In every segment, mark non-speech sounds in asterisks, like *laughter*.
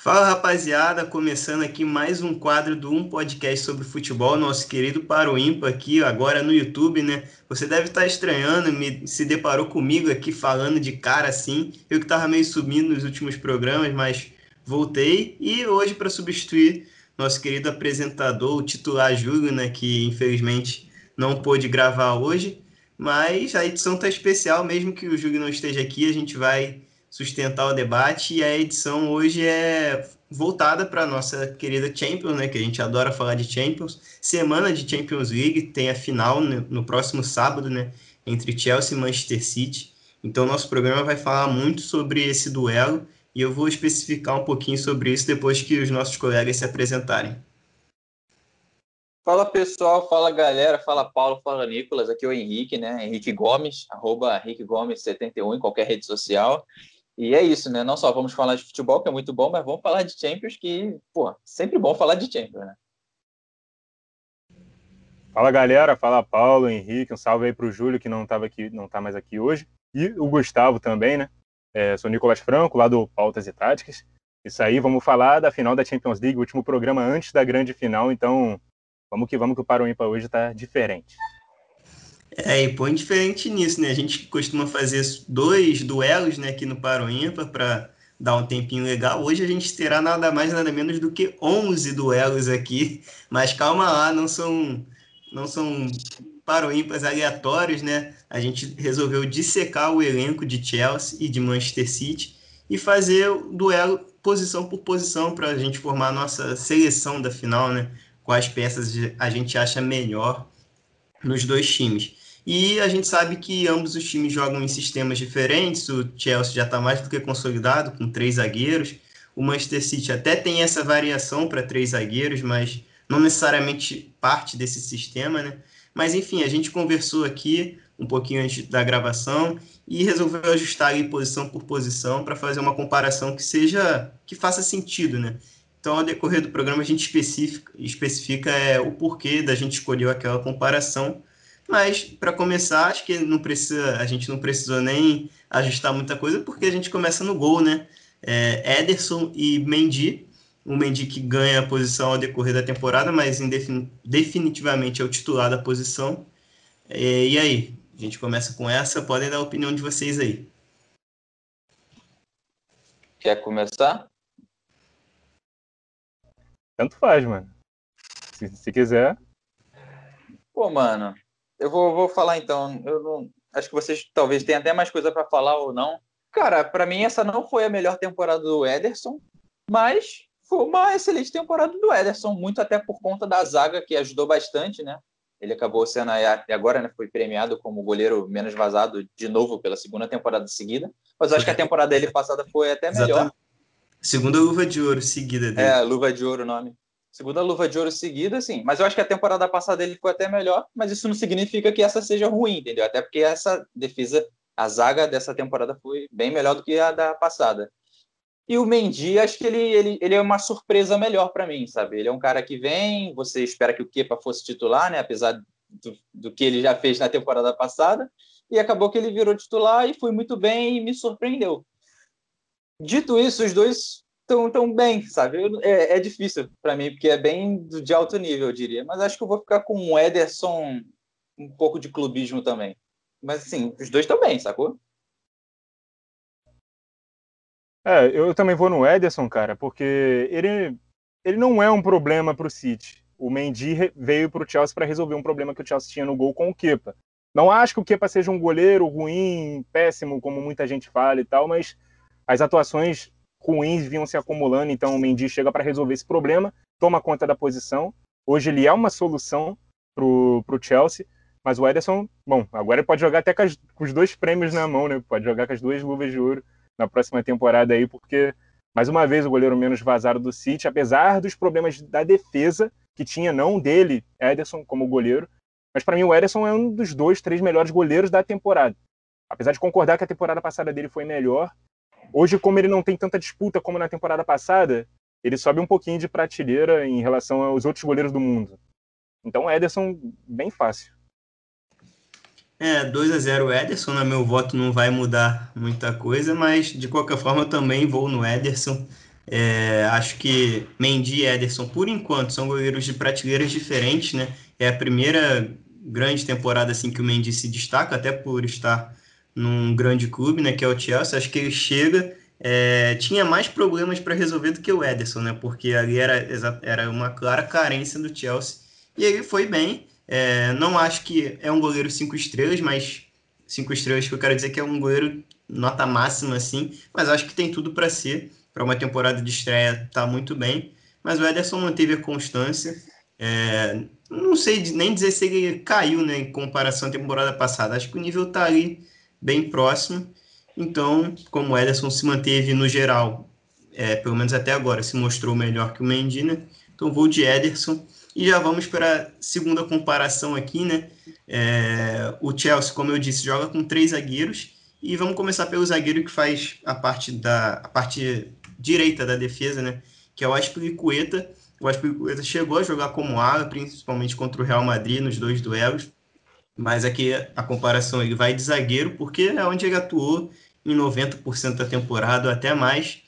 Fala rapaziada, começando aqui mais um quadro do Um Podcast sobre Futebol, nosso querido Paro Ímpar aqui, agora no YouTube, né? Você deve estar estranhando, me, se deparou comigo aqui falando de cara assim, eu que estava meio subindo nos últimos programas, mas voltei. E hoje para substituir nosso querido apresentador, o titular Júlio, né, que infelizmente não pôde gravar hoje, mas a edição tá especial, mesmo que o Júlio não esteja aqui, a gente vai sustentar o debate. E a edição hoje é voltada para nossa querida Champions, né? Que a gente adora falar de Champions. Semana de Champions League, tem a final no, no próximo sábado, né? Entre Chelsea e Manchester City. Então, nosso programa vai falar muito sobre esse duelo e eu vou especificar um pouquinho sobre isso depois que os nossos colegas se apresentarem. Fala pessoal, fala galera, fala Paulo, fala Nicolas, aqui é o Henrique, né? Henrique Gomes, arroba Henrique Gomes 71 em qualquer rede social. E é isso, né? Não só vamos falar de futebol, que é muito bom, mas vamos falar de Champions, que, pô, sempre bom falar de Champions, né? Fala galera, fala Paulo, Henrique, um salve aí pro Júlio, que não estava aqui, não tá mais aqui hoje, e o Gustavo também, né? É, sou Nicolas Franco, lá do Pautas e Táticas. Isso aí, vamos falar da final da Champions League, último programa antes da grande final, então vamos que vamos que o Paro Ímpar hoje tá diferente. É, e põe diferente nisso, né? A gente costuma fazer dois duelos né, aqui no Paro para dar um tempinho legal. Hoje a gente terá nada mais, nada menos do que 11 duelos aqui. Mas calma lá, não são, não são Paro aleatórios, né? A gente resolveu dissecar o elenco de Chelsea e de Manchester City e fazer o duelo posição por posição para a gente formar a nossa seleção da final, né? Quais peças a gente acha melhor nos dois times. E a gente sabe que ambos os times jogam em sistemas diferentes. O Chelsea já está mais do que consolidado, com três zagueiros. O Manchester City até tem essa variação para três zagueiros, mas não necessariamente parte desse sistema, né? Mas enfim, a gente conversou aqui um pouquinho antes da gravação e resolveu ajustar aí posição por posição para fazer uma comparação que seja que faça sentido, né? Então, ao decorrer do programa, a gente especifica, especifica é, o porquê da gente escolher aquela comparação mas, para começar, acho que não precisa, a gente não precisou nem ajustar muita coisa, porque a gente começa no gol, né? É, Ederson e Mendy. O Mendy que ganha a posição ao decorrer da temporada, mas definitivamente é o titular da posição. É, e aí? A gente começa com essa. Podem dar a opinião de vocês aí. Quer começar? Tanto faz, mano. Se, se quiser. Pô, mano, eu vou, vou falar então. Eu não, acho que vocês talvez tenham até mais coisa para falar ou não. Cara, para mim essa não foi a melhor temporada do Ederson, mas foi uma excelente temporada do Ederson, muito até por conta da zaga que ajudou bastante, né? Ele acabou sendo agora, né, foi premiado como goleiro menos vazado de novo pela segunda temporada seguida. Mas acho que a temporada dele passada foi até melhor. Exatamente. Segunda luva de ouro seguida dele. É, luva de ouro o nome segunda luva de ouro seguida, sim. Mas eu acho que a temporada passada ele foi até melhor, mas isso não significa que essa seja ruim, entendeu? Até porque essa defesa, a zaga dessa temporada foi bem melhor do que a da passada. E o Mendy, acho que ele, ele, ele é uma surpresa melhor para mim, sabe? Ele é um cara que vem, você espera que o Kepa fosse titular, né? Apesar do, do que ele já fez na temporada passada, e acabou que ele virou titular e foi muito bem e me surpreendeu. Dito isso, os dois tão, tão bem, sabe? Eu, é, é, difícil para mim, porque é bem de alto nível, eu diria. Mas acho que eu vou ficar com o Ederson, um pouco de clubismo também. Mas, assim, os dois também, sacou? É, eu também vou no Ederson, cara, porque ele, ele não é um problema para o City. O Mendy veio para o Chelsea para resolver um problema que o Chelsea tinha no gol com o Kepa. Não acho que o Kepa seja um goleiro ruim, péssimo, como muita gente fala e tal, mas as atuações ruins vinham se acumulando, então o Mendy chega para resolver esse problema, toma conta da posição. Hoje ele é uma solução para o Chelsea, mas o Ederson, bom, agora ele pode jogar até com, as, com, os dois prêmios na mão, né? Pode jogar com as duas luvas de ouro na próxima temporada aí, porque, mais uma vez, o goleiro menos vazado do City, apesar dos problemas da defesa que tinha, não dele, Ederson, como goleiro, mas para mim o Ederson é um dos dois, três melhores goleiros da temporada. Apesar de concordar que a temporada passada dele foi melhor, Hoje, como ele não tem tanta disputa como na temporada passada, ele sobe um pouquinho de prateleira em relação aos outros goleiros do mundo. Então, Ederson, bem fácil. É, 2 a 0 Ederson, no meu voto não vai mudar muita coisa, mas de qualquer forma eu também vou no Ederson. É, acho que Mendy e Ederson, por enquanto, são goleiros de prateleiras diferentes, né? É a primeira grande temporada assim que o Mendy se destaca, até por estar num grande clube, né, que é o Chelsea. Acho que ele chega é, tinha mais problemas para resolver do que o Ederson, né? Porque ali era, era uma clara carência do Chelsea. E ele foi bem. É, não acho que é um goleiro cinco estrelas, mas cinco estrelas que eu quero dizer que é um goleiro nota máxima, assim. Mas acho que tem tudo para ser. Para uma temporada de estreia, tá muito bem. Mas o Ederson manteve a constância. É, não sei nem dizer se ele caiu né, em comparação à temporada passada. Acho que o nível tá ali bem próximo. Então, como o Ederson se manteve no geral, é, pelo menos até agora, se mostrou melhor que o Mendy, né? Então vou de Ederson. E já vamos para a segunda comparação aqui, né? É, o Chelsea, como eu disse, joga com três zagueiros. E vamos começar pelo zagueiro que faz a parte da a parte direita da defesa, né? Que é o Aspilicueta. O Aspilicueta chegou a jogar como ala, principalmente contra o Real Madrid nos dois duelos. Mas aqui a comparação ele vai de zagueiro, porque é onde ele atuou em 90% da temporada, até mais.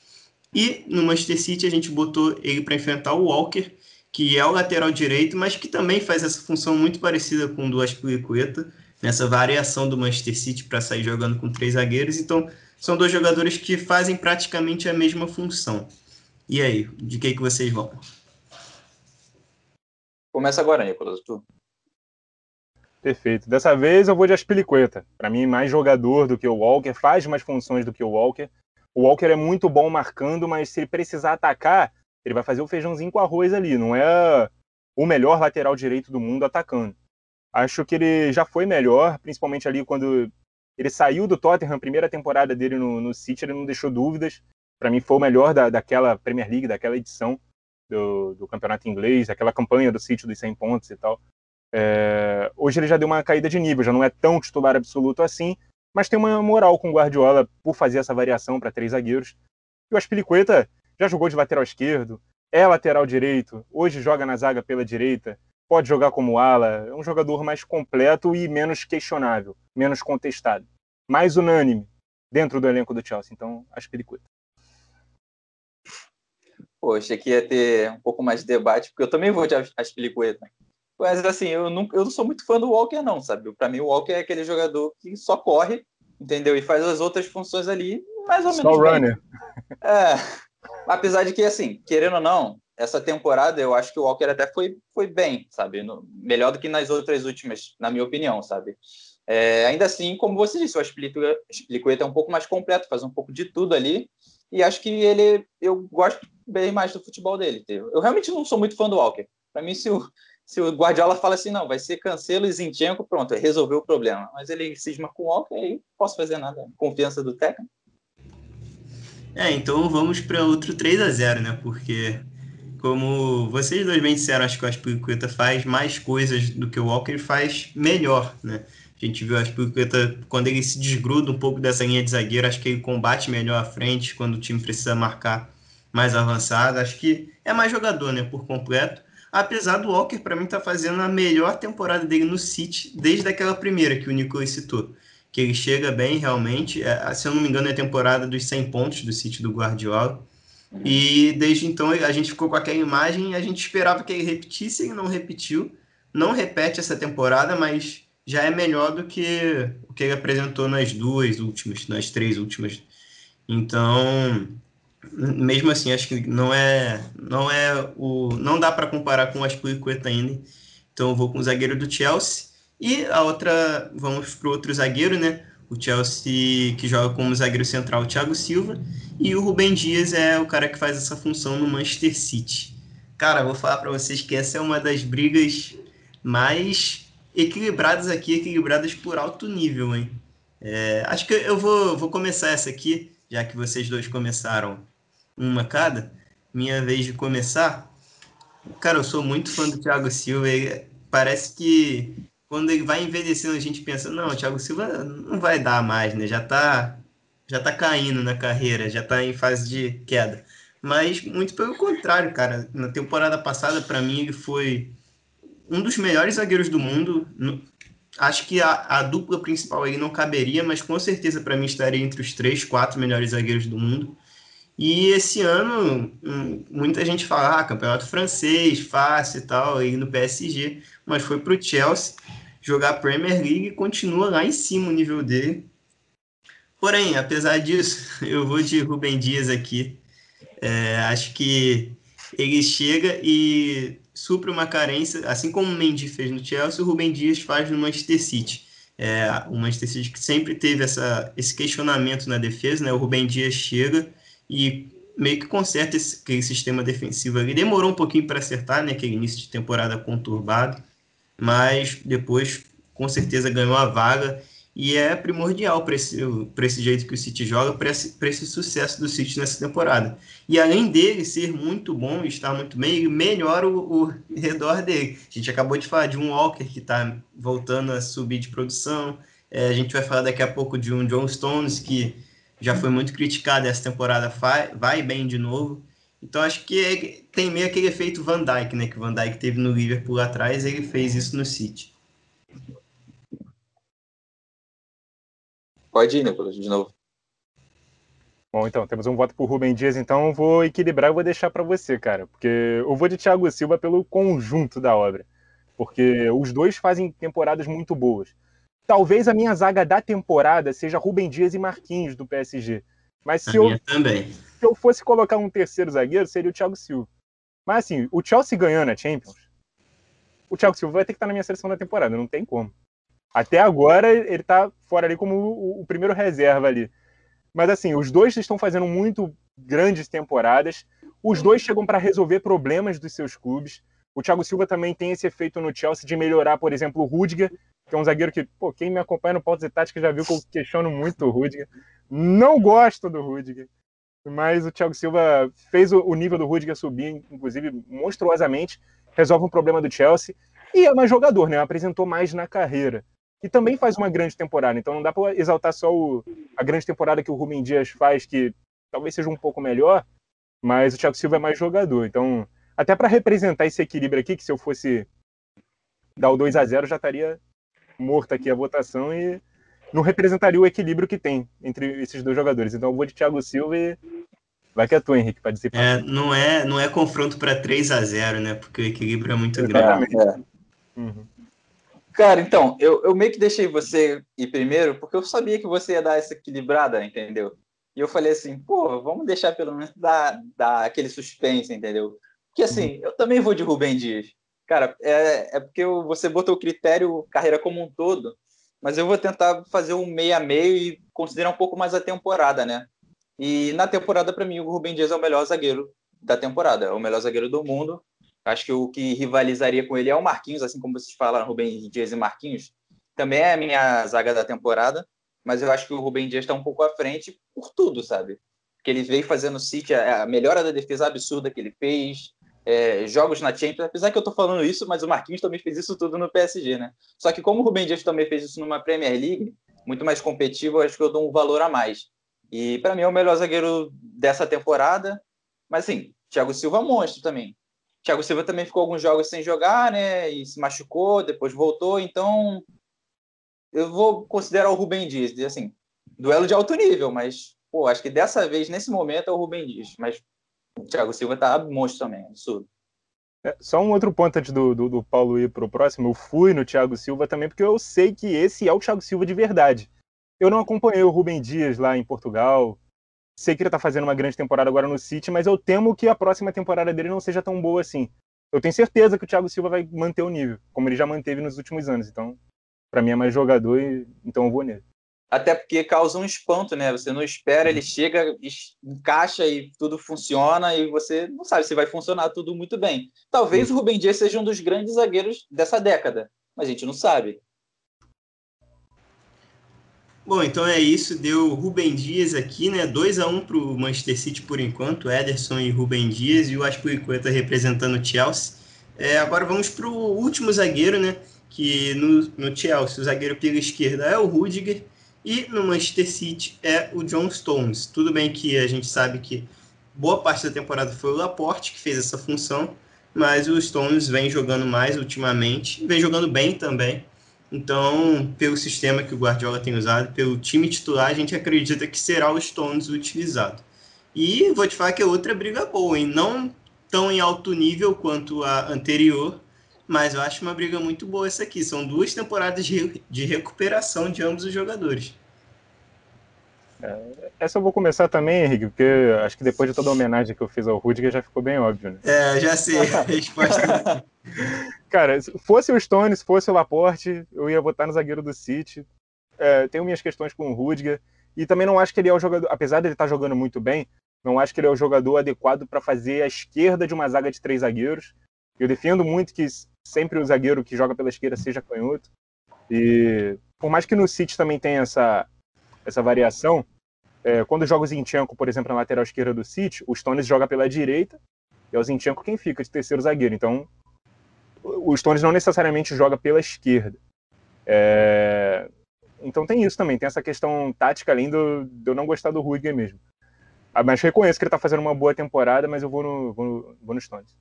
E no Manchester City a gente botou ele para enfrentar o Walker, que é o lateral direito, mas que também faz essa função muito parecida com o do Aspilicueta, nessa variação do Manchester City para sair jogando com três zagueiros. Então, são dois jogadores que fazem praticamente a mesma função. E aí, de que, que vocês vão? Começa agora, Nicolas, tu. Perfeito. Dessa vez eu vou de Aspilicueta. Para mim, mais jogador do que o Walker, faz mais funções do que o Walker. O Walker é muito bom marcando, mas se ele precisar atacar, ele vai fazer o feijãozinho com arroz ali. Não é o melhor lateral direito do mundo atacando. Acho que ele já foi melhor, principalmente ali quando ele saiu do Tottenham, primeira temporada dele no, no City, ele não deixou dúvidas. Para mim, foi o melhor da, daquela Premier League, daquela edição do, do campeonato inglês, aquela campanha do City dos 100 pontos e tal. É, hoje ele já deu uma caída de nível, já não é tão titular absoluto assim, mas tem uma moral com o Guardiola por fazer essa variação para três zagueiros. E o Aspilicueta já jogou de lateral esquerdo, é lateral direito, hoje joga na zaga pela direita, pode jogar como ala, é um jogador mais completo e menos questionável, menos contestado, mais unânime dentro do elenco do Chelsea. Então, Aspilicueta. Poxa, aqui ia ter um pouco mais de debate, porque eu também vou de Aspilicueta. Mas assim, eu não, eu não sou muito fã do Walker, não, sabe? Para mim, o Walker é aquele jogador que só corre, entendeu? E faz as outras funções ali, mais ou menos. Só runner. É. Apesar de que, assim, querendo ou não, essa temporada eu acho que o Walker até foi, foi bem, sabe? No, melhor do que nas outras últimas, na minha opinião, sabe? É, ainda assim, como você disse, o Aspilicueta é um pouco mais completo, faz um pouco de tudo ali. E acho que ele, eu gosto bem mais do futebol dele. Eu realmente não sou muito fã do Walker. Para mim, se o, se o Guardiola fala assim, não, vai ser Cancelo e Zinchenko, pronto, resolveu o problema. Mas ele cisma com o Walker, aí não posso fazer nada. Confiança do técnico. É, então vamos para outro 3 a 0 né? Porque, como vocês dois bem disseram, acho que o Aspilicueta faz mais coisas do que o Walker faz melhor, né? A gente viu o Aspilicueta, quando ele se desgruda um pouco dessa linha de zagueiro, acho que ele combate melhor à frente, quando o time precisa marcar mais avançado. Acho que é mais jogador, né? Por completo. Apesar do Walker, para mim, tá fazendo a melhor temporada dele no City desde aquela primeira que o Nicolas citou. Que ele chega bem, realmente. É, se eu não me engano, é a temporada dos 100 pontos do City do Guardiola. Uhum. E desde então a gente ficou com aquela imagem e a gente esperava que ele repetisse, ele não repetiu. Não repete essa temporada, mas já é melhor do que o que ele apresentou nas duas últimas, nas três últimas. Então, mesmo assim, acho que não é, não é o, não dá para comparar com o Aspilicueta ainda. Então eu vou com o zagueiro do Chelsea e a outra, vamos para o outro zagueiro, né? O Chelsea que joga como zagueiro central, o Thiago Silva, e o Rubem Dias é o cara que faz essa função no Manchester City. Cara, vou falar para vocês que essa é uma das brigas mais equilibradas aqui, equilibradas por alto nível, hein? É, acho que eu vou, vou começar essa aqui, já que vocês dois começaram uma cada, minha vez de começar. Cara, eu sou muito fã do Thiago Silva. parece que quando ele vai envelhecendo, a gente pensa, não, o Thiago Silva não vai dar mais, né? Já tá, já tá caindo na carreira, já tá em fase de queda. Mas muito pelo contrário, cara. Na temporada passada, para mim, ele foi um dos melhores zagueiros do mundo. Acho que a, a dupla principal aí não caberia, mas com certeza para mim estaria entre os três, quatro melhores zagueiros do mundo. E esse ano, hum, muita gente fala, ah, campeonato francês, fácil e tal, aí no PSG, mas foi para o Chelsea jogar a Premier League e continua lá em cima o nível dele. Porém, apesar disso, *laughs* eu vou de Rubem Dias aqui. É, acho que ele chega e supre uma carência, assim como o Mendy fez no Chelsea, o Rubem Dias faz no Manchester City. É, o Manchester City que sempre teve essa, esse questionamento na defesa, né? O Rubem Dias chega e meio que conserta esse, aquele sistema defensivo ali. Demorou um pouquinho para acertar, né? Aquele início de temporada conturbado, mas depois com certeza ganhou a vaga e é primordial para esse, esse jeito que o City joga, para esse, esse sucesso do City nessa temporada. E além dele ser muito bom e estar muito bem, ele melhora o, o redor dele. A gente acabou de falar de um Walker que está voltando a subir de produção, é, a gente vai falar daqui a pouco de um John Stones que já foi muito criticado essa temporada, vai, vai bem de novo. Então acho que é, tem meio aquele efeito Van Dijk, né? Que o Van Dijk teve no Liverpool atrás, ele fez isso no City. Pode ir, Nicolas, de novo. Bom, então, temos um voto por Rubem Dias, então eu vou equilibrar e vou deixar para você, cara. Porque eu vou de Thiago Silva pelo conjunto da obra. Porque os dois fazem temporadas muito boas. Talvez a minha zaga da temporada seja Rubem Dias e Marquinhos do PSG. Mas se eu, se eu fosse colocar um terceiro zagueiro, seria o Thiago Silva. Mas assim, o Chelsea ganhando a Champions, o Thiago Silva vai ter que estar na minha seleção da temporada, não tem como. Até agora ele tá fora ali como o, o primeiro reserva ali. Mas assim, os dois estão fazendo muito grandes temporadas. Os dois chegam para resolver problemas dos seus clubes. O Thiago Silva também tem esse efeito no Chelsea de melhorar, por exemplo, o Rudiger, que é um zagueiro que, pô, quem me acompanha no Pautas e Tática já viu que eu questiono muito o Rudiger. Não gosto do Rudiger. Mas o Thiago Silva fez o nível do Rudiger subir, inclusive, monstruosamente. Resolve um problema do Chelsea. E é mais jogador, né? Apresentou mais na carreira. E também faz uma grande temporada. Então não dá para exaltar só o, a grande temporada que o Rubem Dias faz, que talvez seja um pouco melhor, mas o Thiago Silva é mais jogador. Então, até para representar esse equilíbrio aqui, que se eu fosse dar o 2 a 0 já estaria morto aqui a votação e não representaria o equilíbrio que tem entre esses dois jogadores. Então eu vou de Thiago Silva e vai que é tu, Henrique, para dizer. É, não é, não é confronto para 3 a 0 né? Porque o equilíbrio é muito Exatamente. grande. É. Uhum. Cara, então, eu, eu meio que deixei você ir primeiro, porque eu sabia que você ia dar essa equilibrada, entendeu? E eu falei assim, pô, vamos deixar pelo menos dar, dar aquele suspense, entendeu? Porque assim, uhum. eu também vou de Rubem Dias. Cara, é, é porque eu, você botou o critério carreira como um todo, mas eu vou tentar fazer um meio a meio e considerar um pouco mais a temporada, né? E na temporada, para mim, o Rubem Dias é o melhor zagueiro da temporada, é o melhor zagueiro do mundo. Acho que o que rivalizaria com ele é o Marquinhos, assim como vocês falaram, Rubem Dias e Marquinhos. Também é a minha zaga da temporada, mas eu acho que o Rubem Dias está um pouco à frente por tudo, sabe? Que ele veio fazendo o City, a melhora da defesa absurda que ele fez, é, jogos na Champions, apesar que eu estou falando isso, mas o Marquinhos também fez isso tudo no PSG, né? Só que como o Rubem Dias também fez isso numa Premier League, muito mais competitivo, acho que eu dou um valor a mais. E para mim é o melhor zagueiro dessa temporada, mas assim, Thiago Silva é monstro também. Thiago Silva também ficou alguns jogos sem jogar, né? E se machucou, depois voltou. Então, eu vou considerar o Rubem Dias, assim, duelo de alto nível, mas, pô, acho que dessa vez, nesse momento, é o Rubem Dias. Mas o Thiago Silva tá monstro também, absurdo. É, só um outro ponto antes do, do, do Paulo ir pro próximo. Eu fui no Thiago Silva também, porque eu sei que esse é o Thiago Silva de verdade. Eu não acompanhei o Rubem Dias lá em Portugal, sei que ele tá fazendo uma grande temporada agora no City, mas eu temo que a próxima temporada dele não seja tão boa assim. Eu tenho certeza que o Thiago Silva vai manter o nível, como ele já manteve nos últimos anos. Então, para mim é mais jogador, e, então eu vou nele. Até porque causa um espanto, né? Você não espera, ele chega, encaixa e tudo funciona, e você não sabe se vai funcionar tudo muito bem. Talvez o Rubem Dias seja um dos grandes zagueiros dessa década, mas a gente não sabe. Bom, então é isso. Deu Rubem Dias aqui, né? 2 a 1 um para o Manchester City por enquanto. Ederson e Rubem Dias e o Aspiricueta representando o Chelsea. É, agora vamos para o último zagueiro, né? Que no, no Chelsea, o zagueiro pela esquerda é o Rudiger e no Manchester City é o John Stones. Tudo bem que a gente sabe que boa parte da temporada foi o Laporte que fez essa função, mas o Stones vem jogando mais ultimamente, vem jogando bem também. Então, pelo sistema que o Guardiola tem usado, pelo time titular, a gente acredita que será o Stones utilizado. E vou te falar que é outra briga boa, hein? Não tão em alto nível quanto a anterior, mas eu acho uma briga muito boa essa aqui. São duas temporadas de, de recuperação de ambos os jogadores. É, essa eu vou começar também, Henrique, porque acho que depois de toda a homenagem que eu fiz ao Rudiger já ficou bem óbvio, né? É, já sei a *laughs* resposta. Cara, se fosse o Stone, se fosse o Laporte, eu ia votar no zagueiro do City. É, tenho minhas questões com o Rudiger. E também não acho que ele é o jogador, apesar de ele estar jogando muito bem, não acho que ele é o jogador adequado para fazer a esquerda de uma zaga de três zagueiros. Eu defendo muito que sempre o zagueiro que joga pela esquerda seja canhoto. E por mais que no City também tenha essa, essa variação, é, quando joga o Zinchenko, por exemplo, na lateral esquerda do City, o Stones joga pela direita e é o Zinchenko quem fica de terceiro zagueiro. Então, o Stones não necessariamente joga pela esquerda. É... Então tem isso também, tem essa questão tática, além do, de eu não gostar do Rudiger mesmo. Ah, mas reconheço que ele está fazendo uma boa temporada, mas eu vou no, vou no, vou no Stones.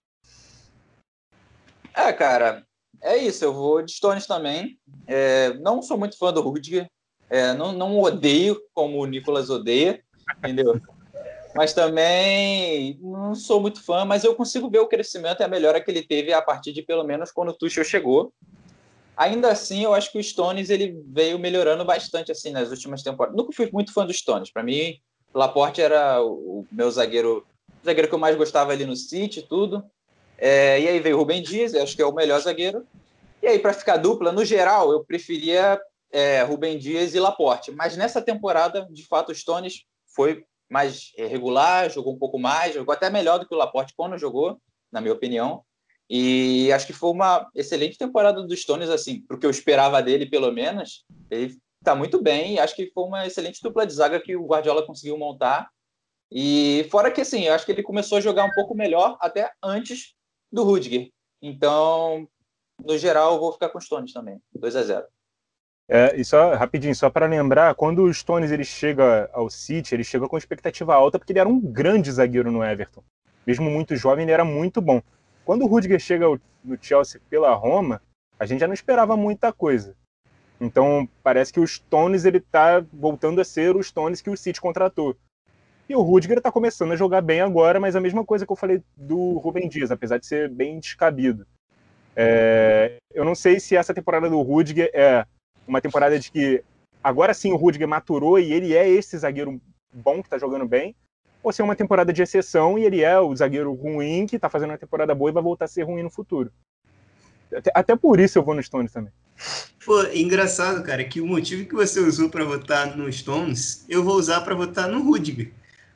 É, cara, é isso. Eu vou de Stones também. É, não sou muito fã do Rudiger. É, não, não odeio como o Nicolas odeia, entendeu? *laughs* mas também não sou muito fã, mas eu consigo ver o crescimento e a melhora que ele teve a partir de pelo menos quando o Tuchel chegou. Ainda assim, eu acho que o Stones ele veio melhorando bastante assim nas últimas temporadas. Nunca fui muito fã do Stones. Para mim, Laporte era o meu zagueiro, o zagueiro que eu mais gostava ali no City, tudo. É, e aí veio o Rubem Dias, acho que é o melhor zagueiro. E aí, para ficar dupla, no geral, eu preferia é, Rubem Dias e Laporte. Mas nessa temporada, de fato, o Stones foi mais regular, jogou um pouco mais, jogou até melhor do que o Laporte quando jogou, na minha opinião. E acho que foi uma excelente temporada dos Stones, assim, para o que eu esperava dele, pelo menos. Ele está muito bem, acho que foi uma excelente dupla de zaga que o Guardiola conseguiu montar. E fora que, assim, eu acho que ele começou a jogar um pouco melhor até antes do Rudiger. Então, no geral, eu vou ficar com os Stones também. 2 a 0 é, e só rapidinho, só para lembrar, quando o Stones ele chega ao City, ele chega com expectativa alta porque ele era um grande zagueiro no Everton. Mesmo muito jovem, ele era muito bom. Quando o Rudiger chega no Chelsea pela Roma, a gente já não esperava muita coisa. Então, parece que o Stones ele tá voltando a ser o Stones que o City contratou. E o Rudiger está começando a jogar bem agora, mas a mesma coisa que eu falei do Rubem Dias, apesar de ser bem descabido. É, eu não sei se essa temporada do Rudiger é uma temporada de que agora sim o Rudiger maturou e ele é esse zagueiro bom que está jogando bem, ou se é uma temporada de exceção e ele é o zagueiro ruim que está fazendo uma temporada boa e vai voltar a ser ruim no futuro. Até, até por isso eu vou no Stones também. Pô, engraçado, cara, que o motivo que você usou para votar no Stones, eu vou usar para votar no Rudiger.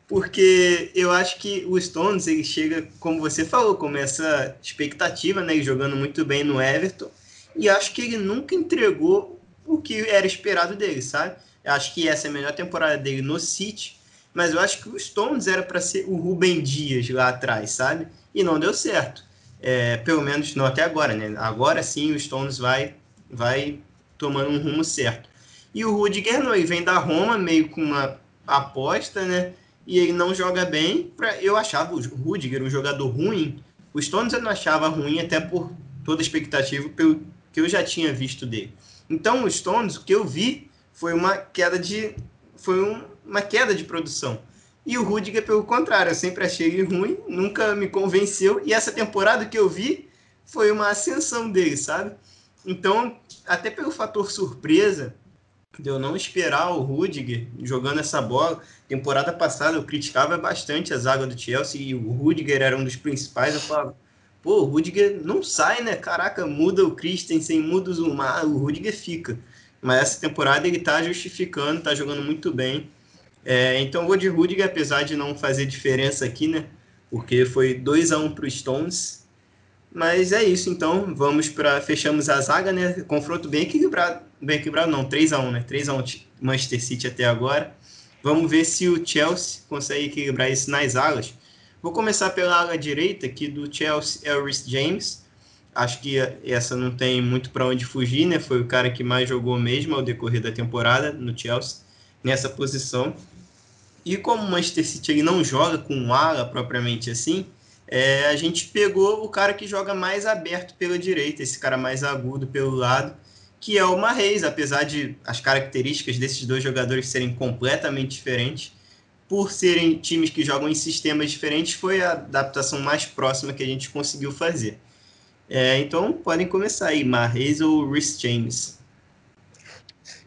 Porque eu acho que o Stones, ele chega, como você falou, com essa expectativa, né, jogando muito bem no Everton, e acho que ele nunca entregou o que era esperado dele, sabe? Eu acho que essa é a melhor temporada dele no City, mas eu acho que o Stones era para ser o Rubem Dias lá atrás, sabe? E não deu certo. É, pelo menos não até agora, né? Agora sim o Stones vai, vai tomando um rumo certo. E o Rudiger não, ele vem da Roma meio com uma aposta, né? E ele não joga bem. Pra, eu achava o Rudiger um jogador ruim. O Stones eu não achava ruim, até por toda a expectativa pelo que eu já tinha visto dele. Então, o Stones, o que eu vi foi uma queda de foi um, uma queda de produção. E o Rudiger, pelo contrário, eu sempre achei ele ruim, nunca me convenceu. E essa temporada que eu vi foi uma ascensão dele, sabe? Então, até pelo fator surpresa, de eu não esperar o Rudiger jogando essa bola. Temporada passada eu criticava bastante a zaga do Chelsea e o Rudiger era um dos principais. Eu falava, Pô, o Rudiger não sai, né? Caraca, muda o Christensen, muda o Zumar, o Rudiger fica. Mas essa temporada ele tá justificando, tá jogando muito bem. É, então vou de Rudiger, apesar de não fazer diferença aqui, né? Porque foi 2 a 1 um para os Stones. Mas é isso, então vamos para fechamos a zaga, né? Confronto bem equilibrado, bem equilibrado não, 3 a 1, né? 3 a 1 Manchester City até agora. Vamos ver se o Chelsea consegue equilibrar isso nas alas. Vou começar pela ala direita, aqui do Chelsea é o Rhys James. Acho que essa não tem muito para onde fugir, né? Foi o cara que mais jogou mesmo ao decorrer da temporada no Chelsea, nessa posição. E como o Manchester City ele não joga com ala propriamente assim, é, a gente pegou o cara que joga mais aberto pela direita, esse cara mais agudo pelo lado, que é o Marreis, apesar de as características desses dois jogadores serem completamente diferentes por serem times que jogam em sistemas diferentes, foi a adaptação mais próxima que a gente conseguiu fazer. É, então, podem começar aí, Marreis ou Rhys James?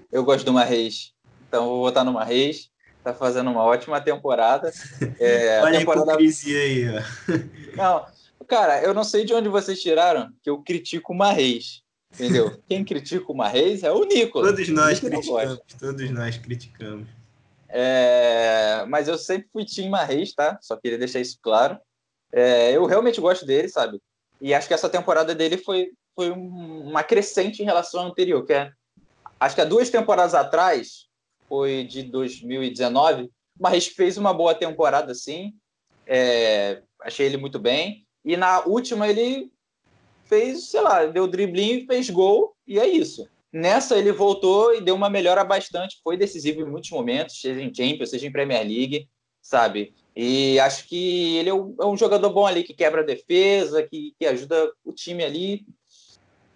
Eu gosto do Marreis, então vou votar no Marreis. Tá fazendo uma ótima temporada. *laughs* É, Olha a, temporada... a hipocrisia aí, ó. *laughs* Não, cara, eu não sei de onde vocês tiraram que eu critico o Marreis. Entendeu? *laughs* Quem critica o Marreis é o Nicolas. Todos nós criticamos, todos nós criticamos. É, mas eu sempre fui Tim Marreis, tá? Só queria deixar isso claro. É, eu realmente gosto dele, sabe? E acho que essa temporada dele foi, foi uma crescente em relação à anterior, que é, acho que há duas temporadas atrás, foi de 2019, o Marreis fez uma boa temporada, sim. É, achei ele muito bem. E na última ele fez, sei lá, deu driblinho, fez gol, e é isso. Nessa ele voltou e deu uma melhora bastante, foi decisivo em muitos momentos, seja em Champions, seja em Premier League, sabe? E acho que ele é um, é jogador bom ali, que quebra a defesa, que, que ajuda o time ali.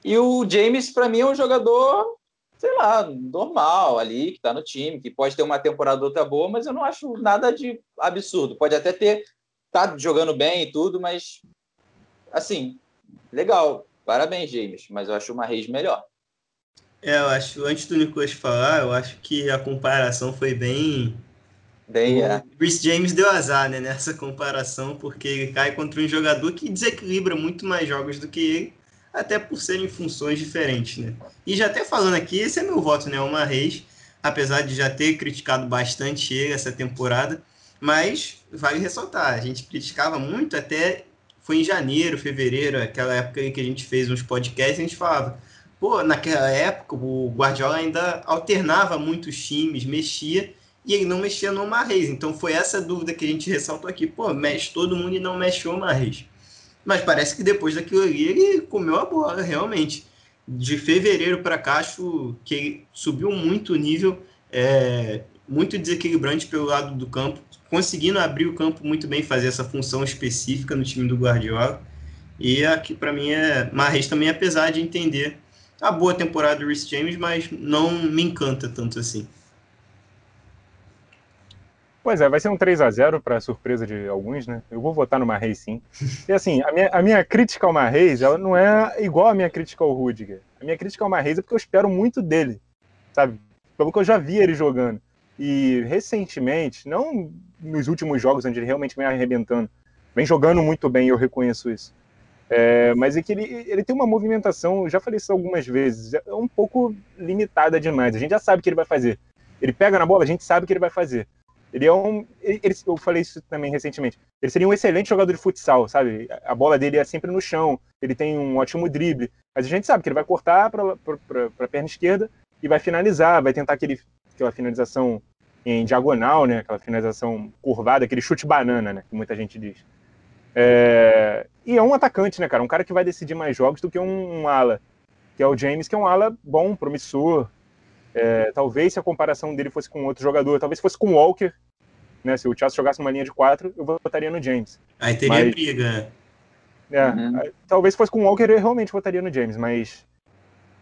E o James, para mim, é um jogador, sei lá, normal ali, que está no time, que pode ter uma temporada outra boa, mas eu não acho nada de absurdo. Pode até ter, tá jogando bem e tudo, mas, assim, legal. Parabéns, James, mas eu acho uma Reis melhor. É, eu acho, antes do Nicolas falar, eu acho que a comparação foi bem. Bem, é. O Chris James deu azar né, nessa comparação, porque ele cai contra um jogador que desequilibra muito mais jogos do que ele, até por serem funções diferentes, né? E já até falando aqui, esse é meu voto, né? Uma Reis, apesar de já ter criticado bastante ele essa temporada, mas vale ressaltar, a gente criticava muito até foi em janeiro, fevereiro, aquela época que a gente fez uns podcasts, a gente falava pô, naquela época o Guardiola ainda alternava muitos times, mexia, e ele não mexia no Marreis. Então foi essa dúvida que a gente ressaltou aqui. Pô, mexe todo mundo e não mexe o Marreis. Mas parece que depois daquilo ali ele comeu a bola, realmente. De fevereiro para cá, acho que ele subiu muito o nível, é, muito desequilibrante pelo lado do campo, conseguindo abrir o campo muito bem, fazer essa função específica no time do Guardiola. E aqui, para mim, é Marreis também, apesar de entender a boa temporada do Rhys James, mas não me encanta tanto assim. Pois é, vai ser um 3 a 0 para surpresa de alguns, né? Eu vou votar no Marreis sim. E assim, a minha, a minha crítica ao Marreis, ela não é igual a minha crítica ao Rudiger. A minha crítica ao Marreis é porque eu espero muito dele, sabe? Pelo que eu já vi ele jogando. E recentemente, não nos últimos jogos onde ele realmente vem arrebentando, vem jogando muito bem, eu reconheço isso. É, mas é que ele, ele tem uma movimentação, já falei isso algumas vezes, é um pouco limitada demais. A gente já sabe o que ele vai fazer. Ele pega na bola, a gente sabe o que ele vai fazer. Ele é um. Ele, eu falei isso também recentemente. Ele seria um excelente jogador de futsal, sabe? A bola dele é sempre no chão, ele tem um ótimo drible. Mas a gente sabe que ele vai cortar para a perna esquerda e vai finalizar, vai tentar aquele, aquela finalização em diagonal, né? Aquela finalização curvada, aquele chute banana, né? Que muita gente diz. É... E é um atacante, né, cara? Um cara que vai decidir mais jogos do que um, um ala, que é o James, que é um ala bom, promissor. É... Talvez se a comparação dele fosse com outro jogador, talvez fosse com o Walker, né? Se o Chelsea jogasse uma linha de quatro, eu votaria no James. Aí teria mas... briga. É, uhum. talvez fosse com o Walker, eu realmente votaria no James, mas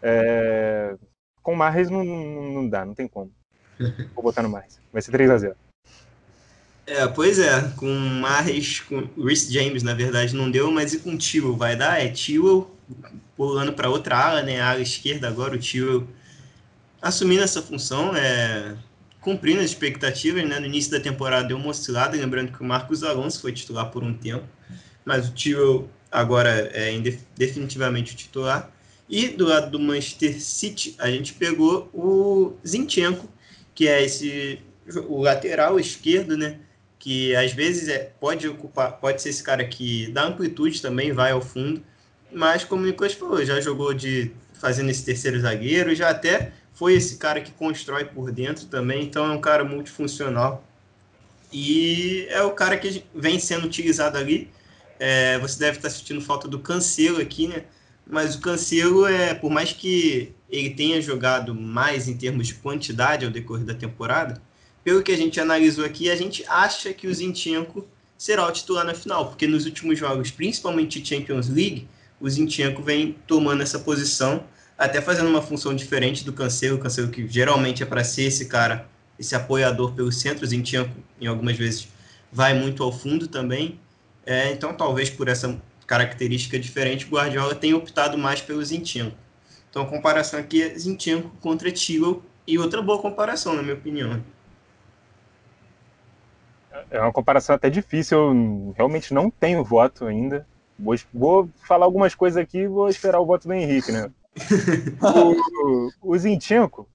é... com o Marres não, não, não dá, não tem como. *laughs* Vou botar no Marres. Vai ser 3 a 0 é, pois é, com Marres, com Rhys James, na verdade, não deu, mas e com Tio vai dar? É Tio pulando para outra ala, né? A ala esquerda agora, o Tio assumindo essa função, é, cumprindo as expectativas, né? No início da temporada deu uma oscilada, lembrando que o Marcos Alonso foi titular por um tempo, mas o Tio agora é definitivamente o titular. E do lado do Manchester City, a gente pegou o Zinchenko, que é esse o lateral esquerdo, né? que às vezes é, pode ocupar, pode ser esse cara que dá amplitude também, vai ao fundo, mas como o Nicolas falou, já jogou de fazendo esse terceiro zagueiro, já até foi esse cara que constrói por dentro também, então é um cara multifuncional. E é o cara que vem sendo utilizado ali. É, você deve estar sentindo falta do Cancelo aqui, né? Mas o Cancelo, é, por mais que ele tenha jogado mais em termos de quantidade ao decorrer da temporada, pelo que a gente analisou aqui, a gente acha que o Zinchenko será o titular na final, porque nos últimos jogos, principalmente Champions League, o Zinchenko vem tomando essa posição, até fazendo uma função diferente do Cancelo, Cancelo que geralmente é para ser esse cara esse apoiador pelo centro. O Zinchenko, em algumas vezes, vai muito ao fundo também. É, então, talvez por essa característica diferente, Guardiola tenha optado mais pelo Zinchenko. Então, a comparação aqui é Zinchenko contra Tilo e outra boa comparação, na minha opinião. É uma comparação até difícil, eu realmente não tenho voto ainda. Vou, vou falar algumas coisas aqui e vou esperar o voto do Henrique, né? O, o Zinchenko,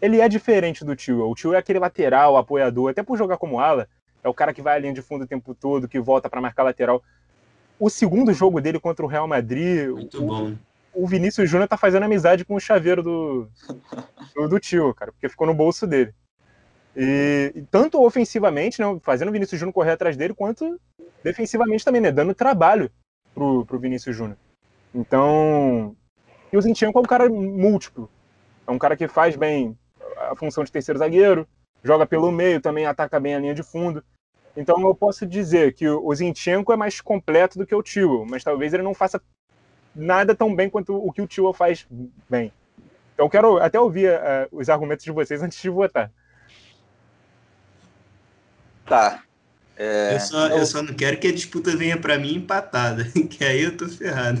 ele é diferente do Tio. O Tio é aquele lateral, apoiador, até por jogar como ala, é o cara que vai à linha de fundo o tempo todo, que volta para marcar lateral. O segundo jogo dele contra o Real Madrid, Muito o, bom. o Vinícius Júnior tá fazendo amizade com o chaveiro do, do, do Tio, cara, porque ficou no bolso dele. E, tanto ofensivamente, né, fazendo o Vinícius Júnior correr atrás dele, quanto defensivamente também, né, dando trabalho pro, pro Vinícius Júnior. Então, e o Zinchenko é um cara múltiplo. É um cara que faz bem a função de terceiro zagueiro, joga pelo meio, também ataca bem a linha de fundo. Então eu posso dizer que o Zinchenko é mais completo do que o Tio, mas talvez ele não faça nada tão bem quanto o que o Tio faz bem. Então eu quero até ouvir uh, os argumentos de vocês antes de votar. Tá. É... Eu, só, eu... eu só não quero que a disputa venha para mim empatada, *laughs* que aí eu tô ferrado.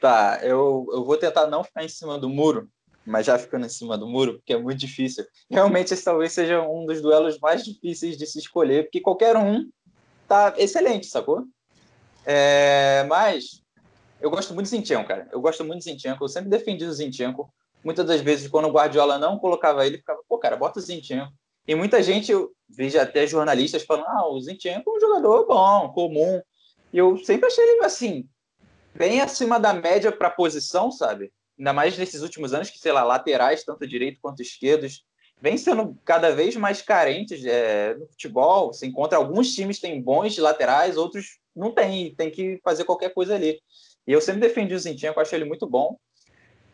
Tá, eu, eu vou tentar não ficar em cima do muro, mas já ficando em cima do muro, porque é muito difícil. Realmente, esse talvez seja um dos duelos mais difíceis de se escolher, porque qualquer um tá excelente, sacou? É, mas eu gosto muito do Zinchenko, cara. Eu gosto muito do Zinchenko. Eu sempre defendi o Zinchenko. Muitas das vezes, quando o Guardiola não colocava ele, ficava, pô, cara, bota o Zinchenko. E muita gente, eu vejo até jornalistas falando, ah, o Zinchenko é um jogador bom, comum. E eu sempre achei ele, assim, bem acima da média para a posição, sabe? Ainda mais nesses últimos anos, que, sei lá, laterais, tanto direito quanto esquerdos, vem sendo cada vez mais carentes é, no futebol. Você encontra alguns times têm bons laterais, outros não tem, tem que fazer qualquer coisa ali. E eu sempre defendi o Zinchenko, acho ele muito bom.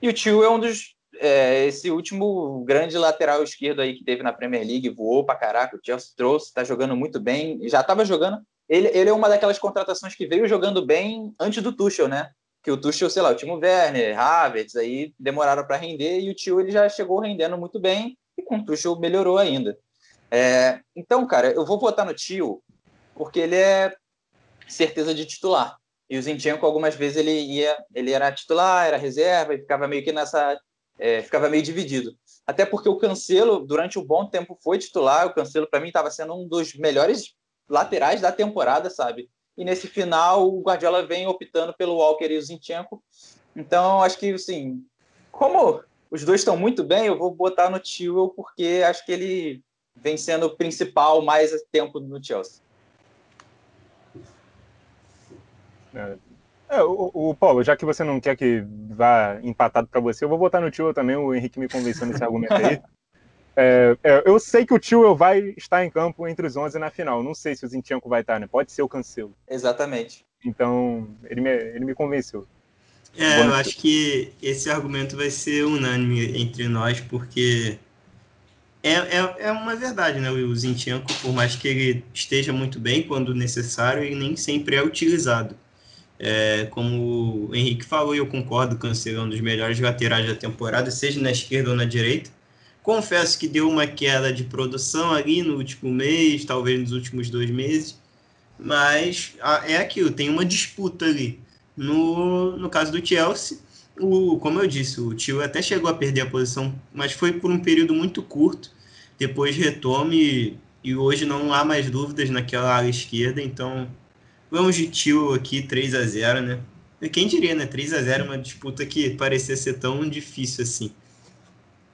E o Tio é um dos. É, esse último grande lateral esquerdo aí que teve na Premier League, voou pra caraca, o Chelsea trouxe, tá jogando muito bem, já estava jogando ele, ele é uma daquelas contratações que veio jogando bem antes do Tuchel, né? Que o Tuchel, sei lá, o Timo Werner, Havertz, aí demoraram para render e o Tio ele já chegou rendendo muito bem e com o Tuchel melhorou ainda. É, então, cara, eu vou votar no Tio porque ele é certeza de titular. E o Zinchenko, algumas vezes, ele ia, ele era titular, era reserva e ficava meio que nessa. É, ficava meio dividido. Até porque o Cancelo, durante um bom tempo, foi titular. O Cancelo, para mim, estava sendo um dos melhores laterais da temporada, sabe? E nesse final, o Guardiola vem optando pelo Walker e o Zinchenko. Então, acho que, assim, como os dois estão muito bem, eu vou botar no Tio porque acho que ele vem sendo o principal mais tempo no Chelsea. É, é, o, o, Paulo, já que você não quer que vá empatado para você, eu vou votar no Tio também. O Henrique me convenceu nesse *laughs* argumento aí. É, é, eu sei que o Tio vai estar em campo entre os 11 na final. Não sei se o Zinchenko vai estar, né? Pode ser o Cancelo. Exatamente. Então, ele me, ele me convenceu. É, eu acho que esse argumento vai ser unânime entre nós, porque é, é, é uma verdade, né? O Zinchenko, por mais que ele esteja muito bem quando necessário, ele nem sempre é utilizado. É, como o Henrique falou, e eu concordo, o Cancelo é um dos melhores laterais da temporada, seja na esquerda ou na direita. Confesso que deu uma queda de produção ali no último mês, talvez nos últimos dois meses, mas é aquilo, tem uma disputa ali. No, no caso do Chelsea, o, como eu disse, o Tio até chegou a perder a posição, mas foi por um período muito curto. Depois retome e hoje não há mais dúvidas naquela área esquerda, então vamos de Tio aqui 3 a 0 né? Quem diria, né? 3 a 0 uma disputa que parecia ser tão difícil assim.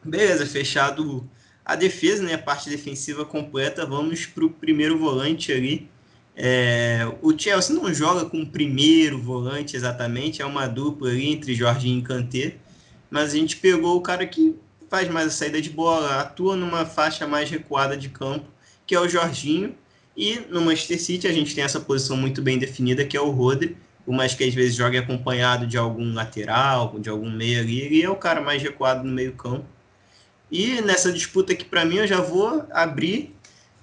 Beleza, fechado a defesa, né, a parte defensiva completa, vamos para o primeiro volante ali. É, o Chelsea não joga com o primeiro volante exatamente, é uma dupla ali entre Jorginho e Kanté, mas a gente pegou o cara que faz mais a saída de bola, atua numa faixa mais recuada de campo, que é o Jorginho, e no Manchester City a gente tem essa posição muito bem definida, que é o Rodri, por mais que às vezes jogue acompanhado de algum lateral, de algum meio ali, ele é o cara mais recuado no meio campo. E nessa disputa aqui, para mim, eu já vou abrir.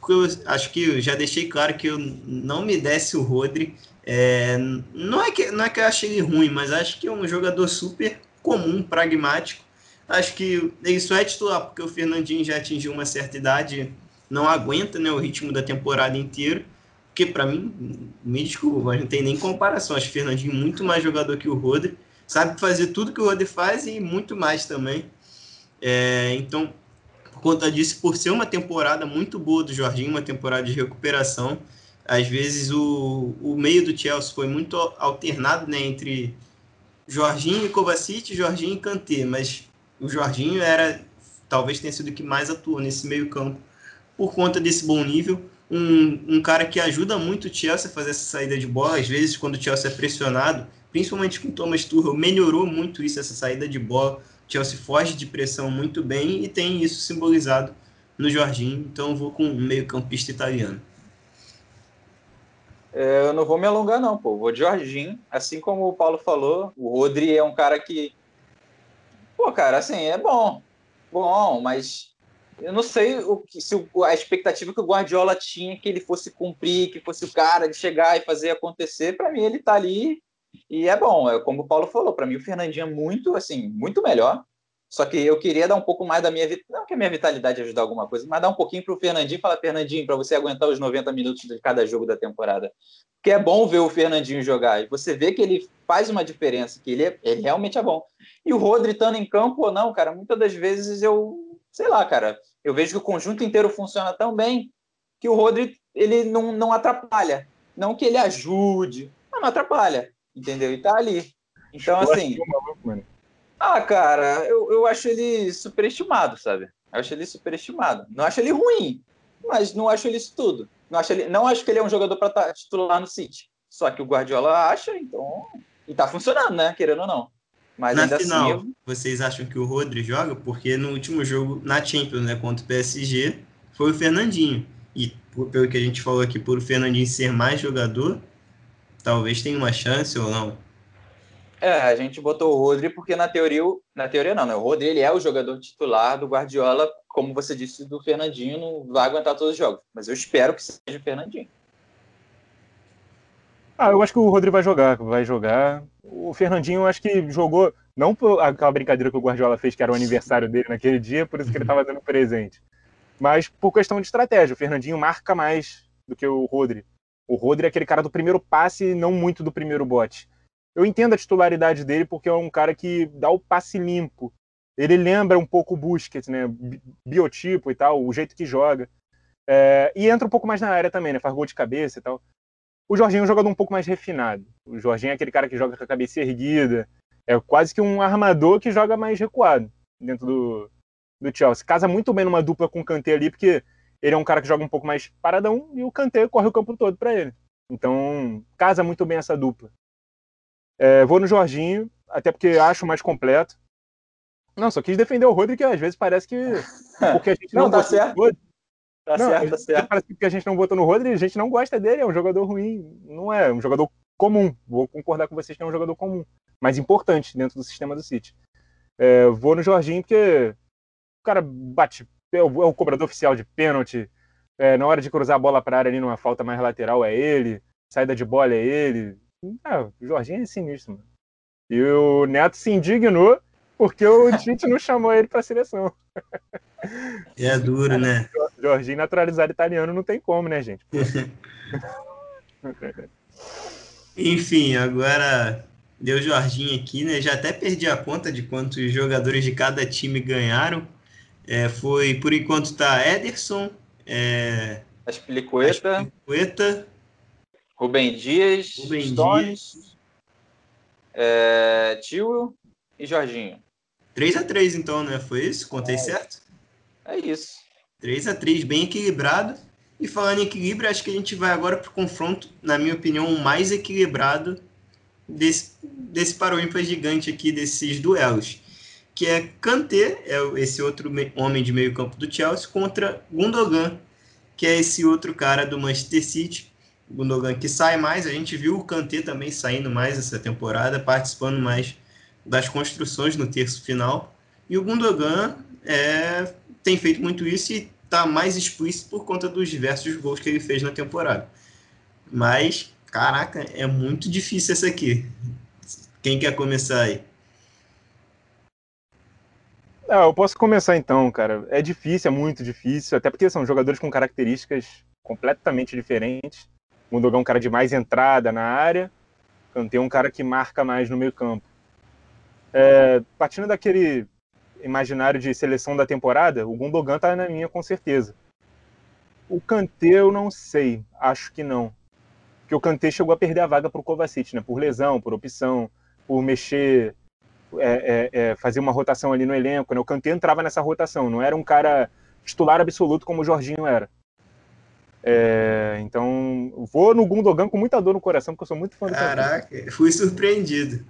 Eu acho que eu já deixei claro que eu não me desse o Rodri. É, não, é que, não é que eu achei ele ruim, mas acho que é um jogador super comum, pragmático. Acho que isso é titular, porque o Fernandinho já atingiu uma certa idade, não aguenta né, o ritmo da temporada inteira. Porque, para mim, me desculpa, mas não tem nem comparação. Acho o Fernandinho muito mais jogador que o Rodri. Sabe fazer tudo que o Rodri faz e muito mais também. É, então, por conta disso, por ser uma temporada muito boa do Jorginho, uma temporada de recuperação, às vezes o, o meio do Chelsea foi muito alternado né, entre Jorginho e Kovacic, Jorginho e Kanté, mas o Jorginho era talvez tenha sido o que mais atuou nesse meio campo por conta desse bom nível. Um, um cara que ajuda muito o Chelsea a fazer essa saída de bola, às vezes quando o Chelsea é pressionado, principalmente com o Thomas Tuchel, melhorou muito isso, essa saída de bola. Chelsea foge de pressão muito bem e tem isso simbolizado no Jorginho, então vou com um meio campista italiano. É, eu não vou me alongar, não, pô. Vou de Jorginho. Assim como o Paulo falou, o Rodri é um cara que. Pô, cara, assim, é bom. Bom, mas eu não sei o que, se o, a expectativa que o Guardiola tinha que ele fosse cumprir, que fosse o cara de chegar e fazer acontecer. Para mim, ele tá ali e é bom. É como o Paulo falou, para mim o Fernandinho é muito, assim, muito melhor. Só que eu queria dar um pouco mais da minha não que a minha vitalidade ajudar alguma coisa, mas dar um pouquinho para o Fernandinho falar, Fernandinho, para você aguentar os 90 minutos de cada jogo da temporada. Porque é bom ver o Fernandinho jogar. E você vê que ele faz uma diferença, que ele, é, ele realmente é bom. E o Rodri estando em campo ou não, cara, muitas das vezes eu, sei lá, cara, eu vejo que o conjunto inteiro funciona tão bem que o Rodri ele não, não atrapalha. Não que ele ajude, mas não atrapalha, entendeu? E tá ali. Então, assim. Ah, cara, eu, eu acho ele superestimado, sabe? Eu acho ele superestimado. Não acho ele ruim, mas não acho ele isso tudo. Não acho, ele, não acho que ele é um jogador para titular no City. Só que o Guardiola acha, então. E tá funcionando, né? Querendo ou não. Mas na assim, final, assim, eu... vocês acham que o Rodri joga? Porque no último jogo, na Champions, né, contra o PSG, foi o Fernandinho. E pelo que a gente falou aqui, por o Fernandinho ser mais jogador, talvez tenha uma chance ou não. É, a gente botou o Rodri porque na teoria, na teoria não, né? O Rodri ele é o jogador titular do Guardiola, como você disse do Fernandinho, não vai aguentar todos os jogos, mas eu espero que seja o Fernandinho. Ah, eu acho que o Rodri vai jogar, vai jogar. O Fernandinho, acho que jogou, não por aquela brincadeira que o Guardiola fez, que era o aniversário dele naquele dia, por isso que ele estava dando presente. Mas por questão de estratégia, o Fernandinho marca mais do que o Rodri. O Rodri é aquele cara do primeiro passe e não muito do primeiro bote. Eu entendo a titularidade dele porque é um cara que dá o passe limpo. Ele lembra um pouco o Busquets, né? Biotipo e tal, o jeito que joga. É, e entra um pouco mais na área também, né? Faz gol de cabeça e tal. O Jorginho é um jogador um pouco mais refinado. O Jorginho é aquele cara que joga com a cabeça erguida. É quase que um armador que joga mais recuado dentro do, do Chelsea. Casa muito bem numa dupla com o Kanté ali, porque ele é um cara que joga um pouco mais paradão e o Kanté corre o campo todo para ele. Então, casa muito bem essa dupla. É, vou no Jorginho, até porque acho mais completo. Não, só quis defender o Rodri, que às vezes parece que. *laughs* Porque a gente não, não tá certo. Tá não, certo, tá certo. Parece que porque a gente não votou no Rodri, a gente não gosta dele, é um jogador ruim. Não é, é um jogador comum. Vou concordar com vocês que é um jogador comum, mas importante dentro do sistema do City. É, vou no Jorginho, porque o cara bate, é o, é o cobrador oficial de pênalti. É, na hora de cruzar a bola para a área ali numa falta mais lateral é ele, saída de bola é ele, ah, o Jorginho é sinistro, mano. E o Neto se indignou porque o *laughs* Tite não chamou ele para a seleção. É duro, né? *laughs* Jorginho naturalizado italiano não tem como, né, gente? *laughs* Enfim, agora deu Jorginho aqui, né? Já até perdi a conta de quantos jogadores de cada time ganharam. É, foi, por enquanto, tá Ederson, é, Aspilicueta, Aspilicueta Rubem Dias, Rubem Stones, Dias. É, Tio e Jorginho. 3x3 então, né? Foi isso? Contei é. certo? É isso. 3x3, bem equilibrado. E falando em equilíbrio, acho que a gente vai agora para o confronto, na minha opinião, mais equilibrado desse, desse parômpa gigante aqui, desses duelos. Que é Kanté, é esse outro homem de meio campo do Chelsea, contra Gundogan, que é esse outro cara do Manchester City, Gundogan que sai mais, a gente viu o Kanté também saindo mais essa temporada, participando mais das construções no terço final. E o Gundogan é, tem feito muito isso e está mais explícito por conta dos diversos gols que ele fez na temporada. Mas, caraca, é muito difícil essa aqui. Quem quer começar aí? Ah, eu posso começar então, cara. É difícil, é muito difícil, até porque são jogadores com características completamente diferentes. O Gundogan é um cara de mais entrada na área, Kanté é um cara que marca mais no meio campo. É, partindo daquele imaginário de seleção da temporada, o Gundogan tá na minha com certeza. O Kanté eu não sei, acho que não. Porque o Kanté chegou a perder a vaga para o Kovacic, né? Por lesão, por opção, por mexer é, é, é, fazer uma rotação ali no elenco. Né? O Kanté entrava nessa rotação, não era um cara titular absoluto como o Jorginho era. É, então, vou no Gundogan com muita dor no coração, porque eu sou muito fã do Caraca, Kanté. fui surpreendido.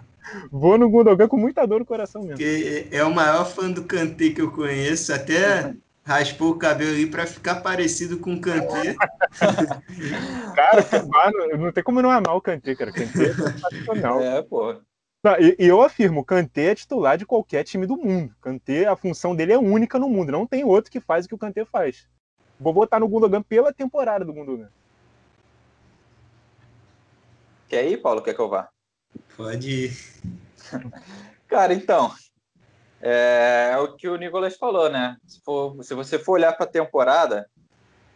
Vou no Gundogan com muita dor no coração mesmo. Porque é o maior fã do Kanté que eu conheço, até raspou o cabelo aí para ficar parecido com o Kanté. *laughs* cara, mano, não tem como não amar o Kanté, cara. Kanté é sensacional. É, pô. Não, e, eu afirmo, Kanté é titular de qualquer time do mundo. Kanté, a função dele é única no mundo. Não tem outro que faz o que o Kanté faz. Vou botar no Gundogan pela temporada do Gundogan. Quer ir, Paulo? Quer que eu vá? Pode ir. *laughs* Cara, então, é, é, o que o Nicolas falou, né? Se, for, se você for olhar para a temporada,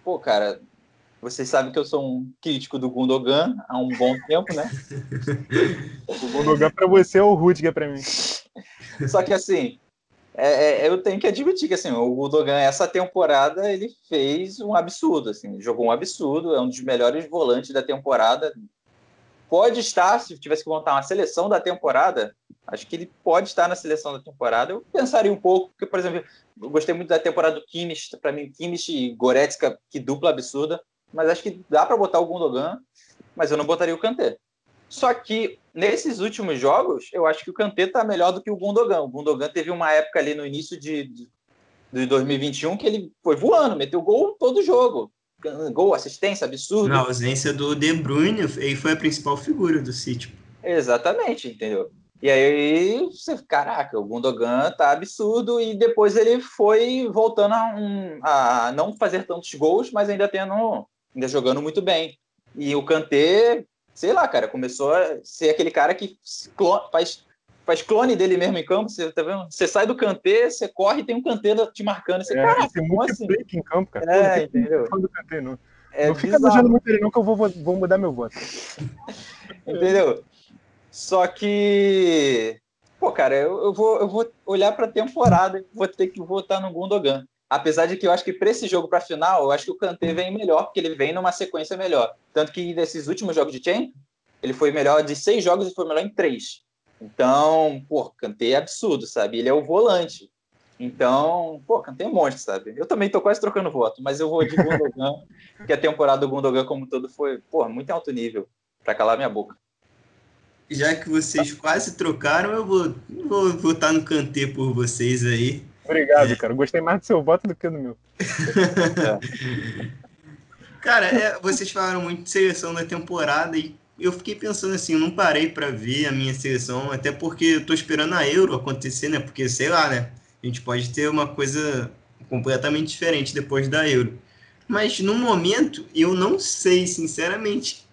pô, cara, vocês sabem que eu sou um crítico do Gundogan há um bom tempo, né? o Gundogan para você é o Rudiger para mim. Só que assim, é, é, eu tenho que admitir que assim, o Gundogan essa temporada ele fez um absurdo, assim, jogou um absurdo, é um dos melhores volantes da temporada. Pode estar, se tivesse que montar uma seleção da temporada, acho que ele pode estar na seleção da temporada. Eu pensaria um pouco, porque, por exemplo, eu gostei muito da temporada do Kimmich, para mim, Kimmich e Goretzka, que dupla absurda mas acho que dá para botar o Gundogan, mas eu não botaria o Kanté. Só que nesses últimos jogos, eu acho que o Kanté está melhor do que o Gundogan. O Gundogan teve uma época ali no início de, de, de 2021 que ele foi voando, meteu gol todo jogo. Gol, assistência, absurdo. Na ausência do De Bruyne, ele foi a principal figura do City. Exatamente, entendeu? E aí, você, caraca, o Gundogan tá absurdo e depois ele foi voltando a, um, a não fazer tantos gols, mas ainda tendo ainda jogando muito bem. E o Kanté, sei lá, cara, começou a ser aquele cara que faz, faz clone dele mesmo em campo. Você tá vendo? Você sai do Kanté, você corre e tem um Kanté te marcando. Você, é, cara, como assim? em campo, cara. É, Pô, entendeu? do Kanté, não. É não fica elogiando muito ele não, que eu vou, vou mudar meu voto. *laughs* entendeu? Só que... Pô, cara, eu, eu, vou, eu vou olhar para a temporada e vou ter que votar no Gundogan. Apesar de que eu acho que para esse jogo para a final, eu acho que o Kanté vem melhor, porque ele vem numa sequência melhor. Tanto que nesses últimos jogos de Champions, ele foi melhor de seis jogos e foi melhor em três. Então, pô, Kanté é absurdo, sabe? Ele é o volante. Então, pô, Kanté é monstro, sabe? Eu também tô quase trocando voto, mas eu vou de Gundogan, *laughs* que a temporada do Gundogan como todo foi, pô, muito alto nível, para calar minha boca. Já que vocês quase trocaram, eu vou, vou votar no Kanté por vocês aí. Obrigado, é. cara. Gostei mais do seu voto do que do meu. *laughs* Cara, é, vocês falaram muito de seleção da temporada e eu fiquei pensando assim, eu não parei para ver a minha seleção, até porque eu tô esperando a Euro acontecer, né? Porque, sei lá, né? A gente pode ter uma coisa completamente diferente depois da Euro. Mas no momento, eu não sei, sinceramente.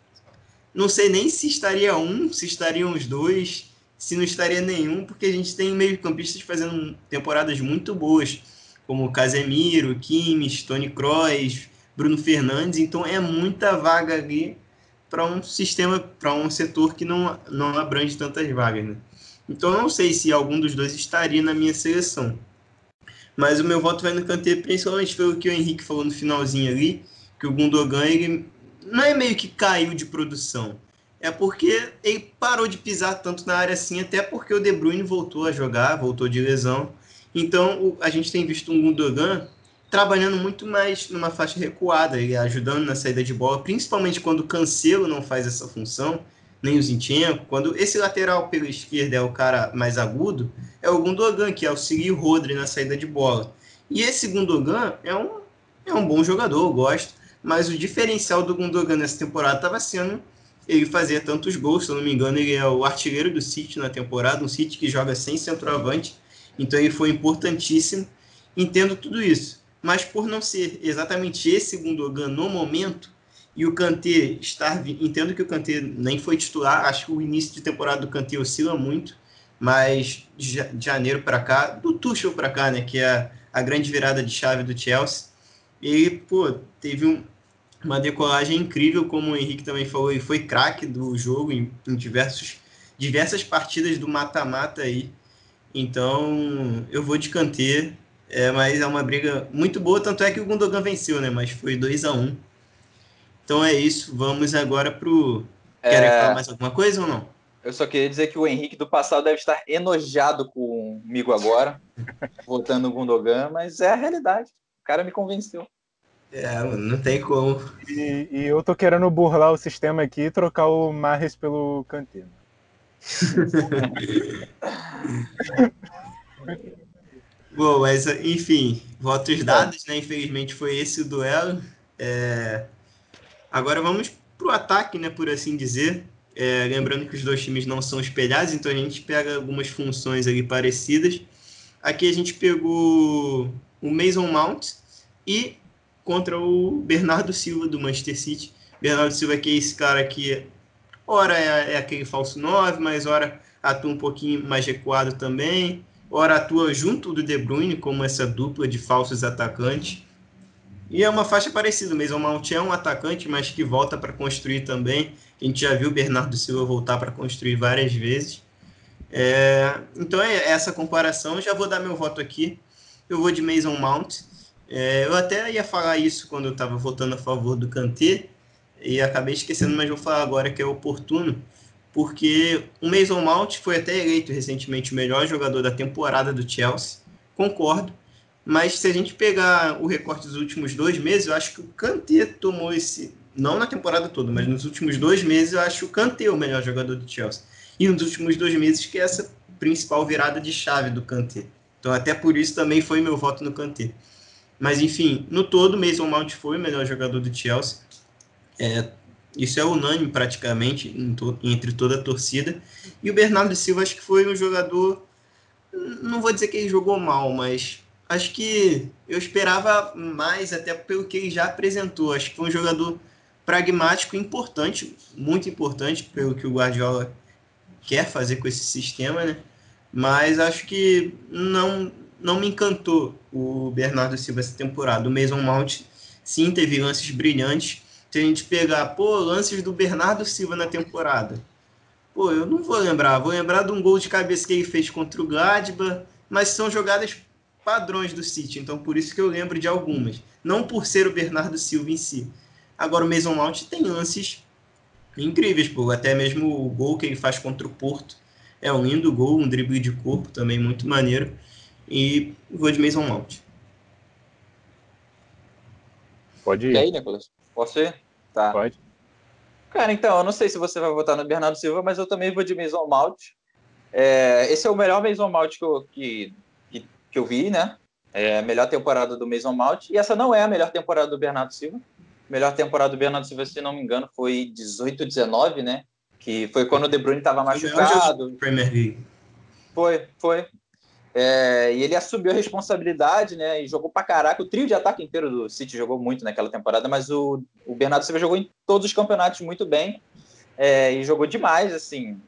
Não sei nem se estaria um, se estariam os dois se não estaria nenhum, porque a gente tem meio-campistas fazendo temporadas muito boas, como Casemiro, Kimmich, Tony Kroos, Bruno Fernandes, então é muita vaga ali para um sistema, para um setor que não, não abrange tantas vagas, né? Então não sei se algum dos dois estaria na minha seleção. Mas o meu voto vai no Kanté, principalmente pelo que o Henrique falou no finalzinho ali, que o Gundogan ele não é meio que caiu de produção é porque ele parou de pisar tanto na área assim, até porque o De Bruyne voltou a jogar, voltou de lesão. Então a gente tem visto um Gundogan trabalhando muito mais numa faixa recuada, ajudando na saída de bola, principalmente quando o Cancelo não faz essa função, nem o Zinchenko. Quando esse lateral pela esquerda é o cara mais agudo, é o Gundogan que auxilia o Rodri na saída de bola. E esse Gundogan é um, é um bom jogador, eu gosto, mas o diferencial do Gundogan nessa temporada estava sendo ele fazia tantos gols, se eu não me engano, ele é o artilheiro do City na temporada, um City que joga sem centroavante, então ele foi importantíssimo. Entendo tudo isso, mas por não ser exatamente esse Gundogan no momento, e o Kanté estar. Entendo que o Kanté nem foi titular, acho que o início de temporada do Kanté oscila muito, mas de janeiro para cá, do Tuchel para cá, né, que é a grande virada de chave do Chelsea. E, pô, teve um, uma decolagem incrível, como o Henrique também falou, e foi craque do jogo em, em diversos, diversas partidas do mata-mata aí. Então, eu vou de Kanté, é, mas é uma briga muito boa, tanto é que o Gundogan venceu, né? Mas foi 2 a 1 um. Então é isso, vamos agora pro. Querem é... falar mais alguma coisa ou não? Eu só queria dizer que o Henrique do passado deve estar enojado comigo agora, *laughs* votando no Gundogan, mas é a realidade. O cara me convenceu. É, não tem como. E, e eu tô querendo burlar o sistema aqui e trocar o Marres pelo Kanté. *laughs* Bom, mas enfim, votos dados, né? Infelizmente foi esse o duelo. É... Agora vamos para o ataque, né? Por assim dizer. É, lembrando que os dois times não são espelhados, então a gente pega algumas funções ali parecidas. Aqui a gente pegou o Mason Mount e contra o Bernardo Silva do Manchester City. Bernardo Silva que é esse cara que ora é, é aquele falso 9, mas ora atua um pouquinho mais recuado também, ora atua junto do De Bruyne como essa dupla de falsos atacantes. E é uma faixa parecida mesmo. O Mount é um atacante, mas que volta para construir também. A gente já viu o Bernardo Silva voltar para construir várias vezes. É, então é essa comparação. Já vou dar meu voto aqui. Eu vou de Mason Mount. É, eu até ia falar isso quando eu estava votando a favor do Kanté, e acabei esquecendo, mas vou falar agora que é oportuno, porque o Mason Mount foi até eleito recentemente o melhor jogador da temporada do Chelsea. Concordo, mas se a gente pegar o recorte dos últimos dois meses, eu acho que o Kanté tomou esse. Não na temporada toda, mas nos últimos dois meses, eu acho o Kanté o melhor jogador do Chelsea. E nos últimos dois meses, que é essa principal virada de chave do Kanté. Então, até por isso também foi meu voto no Kanté. Mas, enfim, no todo, Mason Mount foi o melhor jogador do Chelsea. É, isso é unânime praticamente to entre toda a torcida. E o Bernardo Silva acho que foi um jogador. Não vou dizer que ele jogou mal, mas acho que eu esperava mais, até pelo que ele já apresentou. Acho que foi um jogador pragmático importante, muito importante pelo que o Guardiola quer fazer com esse sistema, né? Mas acho que não não me encantou o Bernardo Silva essa temporada. O Mason Mount sim teve lances brilhantes. Se a gente pegar, pô, lances do Bernardo Silva na temporada. Pô, eu não vou lembrar. Vou lembrar de um gol de cabeça que ele fez contra o Gladbach, mas são jogadas padrões do City, então por isso que eu lembro de algumas. Não por ser o Bernardo Silva em si. Agora o Mason Mount tem lances incríveis, pô. Até mesmo o gol que ele faz contra o Porto é um lindo gol, um drible de corpo também muito maneiro. E vou de Mason Mount. Pode ir. E aí, Nicolas? Posso ir? Tá. Pode. Cara, então, eu não sei se você vai votar no Bernardo Silva, mas eu também vou de Mason Mount. É, esse é o melhor Mason Mount que eu, que, que eu vi, né? É a melhor temporada do Mason Mount. E essa não é a melhor temporada do Bernardo Silva. Melhor temporada do Bernardo Silva, se não me engano, foi 18, 19, né? Que foi quando o De Bruyne estava machucado. Premier League. Foi, foi. É, e ele assumiu a responsabilidade, né? E jogou pra caraca. O trio de ataque inteiro do City jogou muito naquela temporada, mas o, o Bernardo Silva jogou em todos os campeonatos muito bem. É, e jogou demais, assim.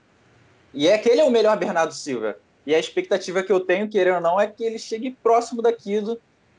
E é que ele é o melhor Bernardo Silva. E a expectativa que eu tenho, querendo ou não, é que ele chegue próximo daquilo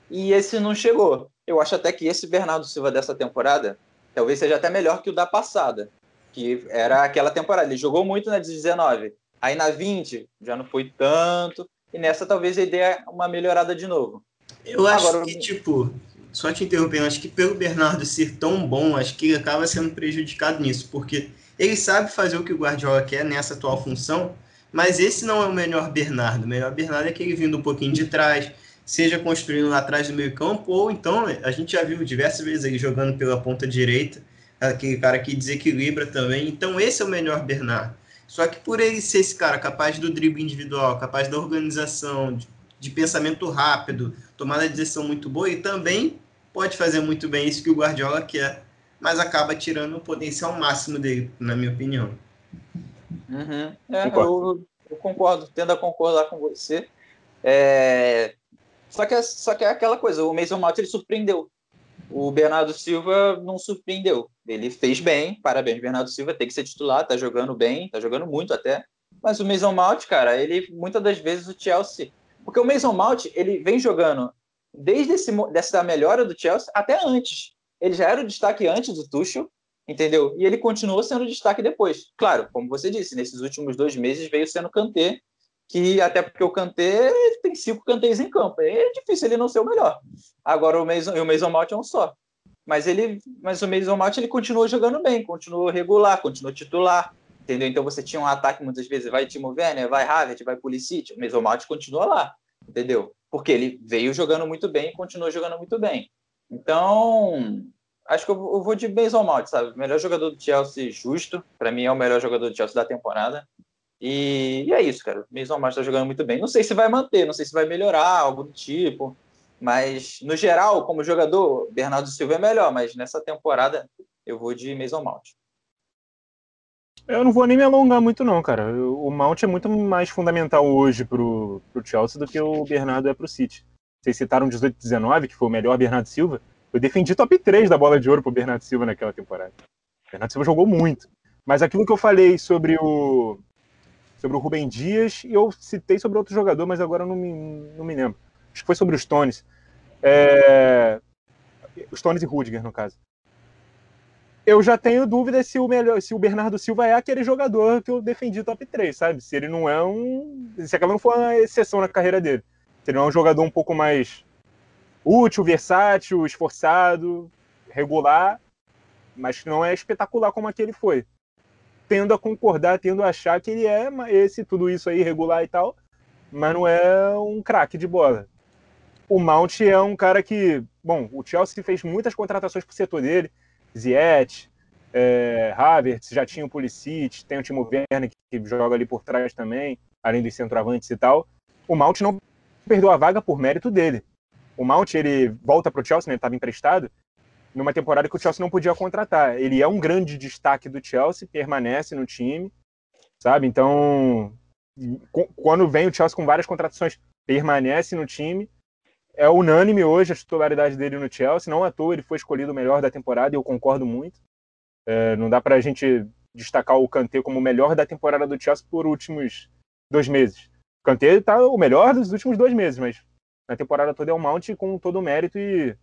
e esse não chegou. Eu acho até que esse Bernardo Silva dessa temporada talvez seja até melhor que o da passada, que era aquela temporada. Ele jogou muito na 19, aí na 20 já não foi tanto, e nessa talvez ele dê uma melhorada de novo. Eu acho Agora, que, tipo, só te interrompendo, acho que pelo Bernardo ser tão bom, acho que ele acaba sendo prejudicado nisso, porque ele sabe fazer o que o Guardiola quer nessa atual função, mas esse não é o melhor Bernardo. O melhor Bernardo é aquele vindo um pouquinho de trás, seja construindo lá atrás do meio campo, ou então a gente já viu diversas vezes ele jogando pela ponta direita, aquele cara que desequilibra também. Então esse é o melhor Bernardo. Só que por ele ser esse cara capaz do drible individual, capaz da organização, de, de pensamento rápido, tomada de decisão muito boa, e também pode fazer muito bem isso que o Guardiola quer, mas acaba tirando o potencial máximo dele, na minha opinião. Uhum. É, eu, eu, concordo, tendo a concordar com você. É... Só, que, é, só que é aquela coisa, o Mason Mount ele surpreendeu. O Bernardo Silva não surpreendeu. Ele fez bem, parabéns, Bernardo Silva, tem que ser titular, tá jogando bem, tá jogando muito até. Mas o Mason Mount, cara, ele muitas das vezes o Chelsea. Porque o Mason Mount, ele vem jogando desde esse, dessa melhora do Chelsea até antes. Ele já era o destaque antes do Tuchel, entendeu? E ele continuou sendo destaque depois. Claro, como você disse, nesses últimos dois meses veio sendo Kanté, que até porque o Kanté tem cinco Kantés em campo. É difícil ele não ser o melhor. Agora o Mason, o Mason Mount é um só. Mas ele, mas o Mason Mount ele continuou jogando bem, continuou regular, continuou titular, entendeu? Então você tinha um ataque muitas vezes, vai Timo Werner, vai Havertz, vai Pulisic, o Mason Mount continua lá, entendeu? Porque ele veio jogando muito bem e continuou jogando muito bem. Então, acho que eu vou de Mason Mount, sabe? Melhor jogador do Chelsea justo, para mim é o melhor jogador do Chelsea da temporada. E, e é isso, cara. Mason Mount está jogando muito bem. Não sei se vai manter, não sei se vai melhorar, algo do tipo. Mas, no geral, como jogador, Bernardo Silva é melhor, mas nessa temporada eu vou de Mason Mount. Eu não vou nem me alongar muito, não, cara. O Mount é muito mais fundamental hoje pro, pro Chelsea do que o Bernardo é pro City. Vocês citaram 18-19, que foi o melhor Bernardo Silva. Eu defendi top 3 da bola de ouro pro Bernardo Silva naquela temporada. O Bernardo Silva jogou muito. Mas aquilo que eu falei sobre o sobre o Rubem Dias, e eu citei sobre outro jogador, mas agora não me, não me lembro. Acho que foi sobre os Stones. É... Stones e Rudiger, no caso. Eu já tenho dúvida se o melhor, se o Bernardo Silva é aquele jogador que eu defendi top 3, sabe? Se ele não é um. Se aquela não for uma exceção na carreira dele. Se ele não é um jogador um pouco mais útil, versátil, esforçado, regular, mas que não é espetacular como aquele foi. Tendo a concordar, tendo a achar que ele é esse, tudo isso aí, regular e tal, mas não é um craque de bola o Mount é um cara que, bom, o Chelsea fez muitas contratações para o setor dele, Ziet, é, Havertz, já tinha o Pulisic, tem o Timo Werner que, que joga ali por trás também, além dos centroavantes e tal. O Mount não perdeu a vaga por mérito dele. O Mount, ele volta para o Chelsea, né, ele estava emprestado, numa temporada que o Chelsea não podia contratar. Ele é um grande destaque do Chelsea, permanece no time, sabe? Então, quando vem o Chelsea com várias contratações, permanece no time é unânime hoje a titularidade dele no Chelsea. Não à toa ele foi escolhido o melhor da temporada e eu concordo muito. É, não dá para a gente destacar o Kanté como o melhor da temporada do Chelsea por últimos dois meses. O Kanté está o melhor dos últimos dois meses, mas na temporada toda é o Mount com todo o mérito e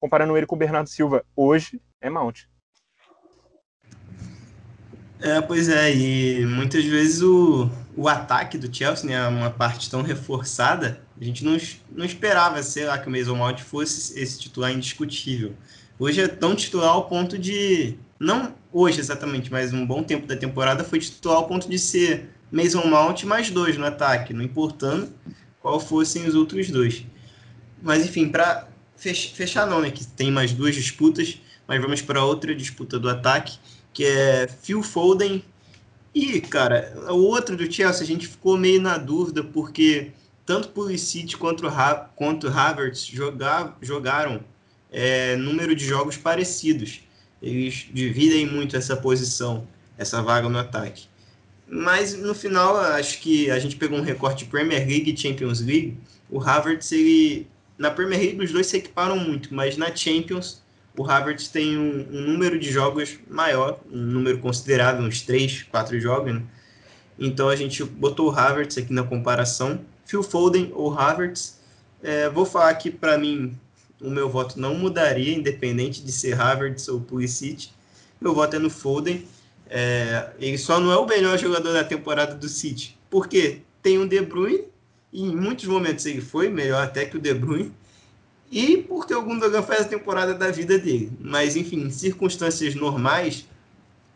comparando ele com o Bernardo Silva hoje, é Mount. É, pois é, e muitas vezes o, o ataque do Chelsea, né, uma parte tão reforçada, a gente não, não esperava, sei lá, que o Mason Mount fosse esse titular indiscutível. Hoje é tão titular ao ponto de, não hoje exatamente, mas um bom tempo da temporada foi titular ao ponto de ser Mason Mount mais dois no ataque, não importando qual fossem os outros dois. Mas enfim, para fechar não, né, que tem mais duas disputas, mas vamos para outra disputa do ataque, que é Phil Foden e, cara, o outro do Chelsea a gente ficou meio na dúvida, porque tanto Pulisic quanto, quanto Havertz jogar, jogaram é, número de jogos parecidos. Eles dividem muito essa posição, essa vaga no ataque. Mas no final, acho que a gente pegou um recorte Premier League e Champions League. O Havertz, ele, na Premier League, os dois se equiparam muito, mas na Champions, o Havertz tem um, um, número de jogos maior, um número considerável, uns 3, 4 jogos, né? Então a gente botou o Havertz aqui na comparação. Phil Foden ou Havertz. É, vou falar que para mim o meu voto não mudaria, independente de ser Havertz ou Pulisic. Meu voto é no Foden. É, ele só não é o melhor jogador da temporada do City, porque tem um De Bruyne, e em muitos momentos ele foi melhor até que o De Bruyne, e porque o Gundogan faz a temporada da vida dele. Mas, enfim, em circunstâncias normais,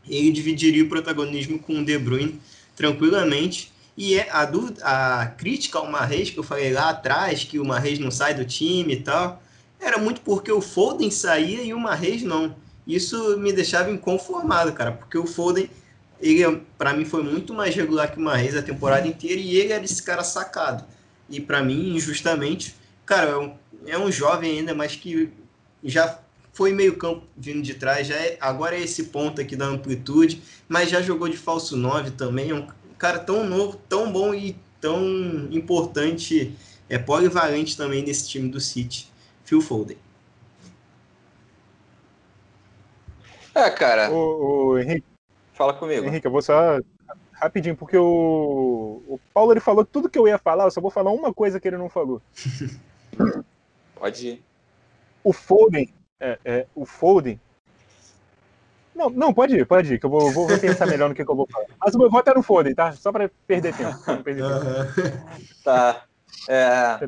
ele dividiria o protagonismo com o De Bruyne tranquilamente. E é a, dúvida, a crítica ao Marreis, que eu falei lá atrás, que o Marreis não sai do time e tal, era muito porque o Foden saía e o Marreis não. Isso me deixava inconformado, cara, porque o Foden, ele para mim foi muito mais regular que o Marreis a temporada inteira e ele era esse cara sacado. E para mim, injustamente, cara, é um é um jovem ainda, mas que já foi meio campo vindo de trás, já é, agora é esse ponto aqui da amplitude, mas já jogou de falso 9 também, é um cara tão novo, tão bom e tão importante, é polivalente também nesse time do City, Phil Foden. É, cara. O, o Henrique. Fala comigo. Henrique, eu vou só rapidinho, porque o, o Paulo ele falou tudo que eu ia falar, eu só vou falar uma coisa que ele não falou. *laughs* Pode ir. O Foden, é, é, o Foden. Não, não, pode ir, pode ir, que eu vou, vou pensar melhor no que, que, eu vou falar. Mas o meu voto é no Foden, tá? Só para perder tempo. Perder tempo. tá. É,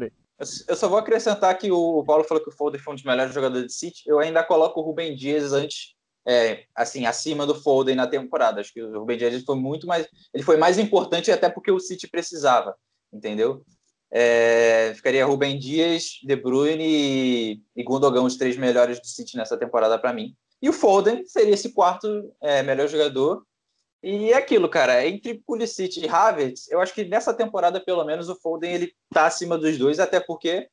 eu só vou acrescentar que o Paulo falou que o Foden foi um dos melhores jogadores de City. Eu ainda coloco o Rubem Dias antes é, assim, acima do Foden na temporada. Acho que o Ruben Dias foi muito mais, ele foi mais importante até porque o City precisava, entendeu? É, ficaria Rubem Dias, De Bruyne e, e Gundogan os três melhores do City nessa temporada para mim. E o Foden seria esse quarto é, melhor jogador. E é aquilo, cara, entre Pulisic e Havertz, eu acho que nessa temporada, pelo menos, o Foden ele tá acima dos dois, até porque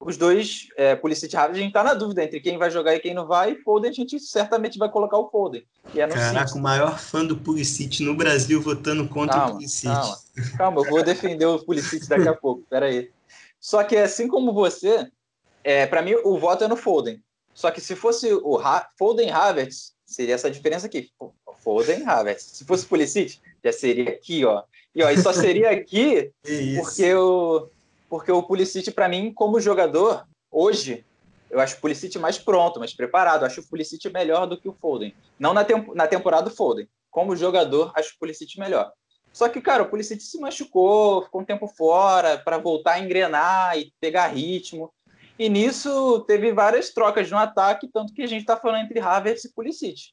os dois, é, Pulisic e Havertz, a gente tá na dúvida entre quem vai jogar e quem não vai. E Foden, a gente certamente vai colocar o Foden. É Caraca, o maior fã do Pulisic no Brasil votando contra calma, o Pulisic. Calma, calma, eu vou defender o Pulisic daqui a pouco, peraí. Só que assim como você, é, para mim o voto é no Foden. Só que se fosse o ha Foden Havertz, seria essa diferença aqui. Foden Havertz. Se fosse Pulisic, já seria aqui, ó. E, ó, e só seria aqui *laughs* porque o porque o Pulisic, para mim, como jogador, hoje, eu acho o Pulisic mais pronto, mais preparado. Eu acho o Pulisic melhor do que o Foden. Não na, temp na temporada do Foden. Como jogador, acho o Pulisic melhor. Só que, cara, o Pulisic se machucou, ficou um tempo fora para voltar a engrenar e pegar ritmo. E nisso teve várias trocas no ataque, tanto que a gente está falando entre Havertz e Pulisic.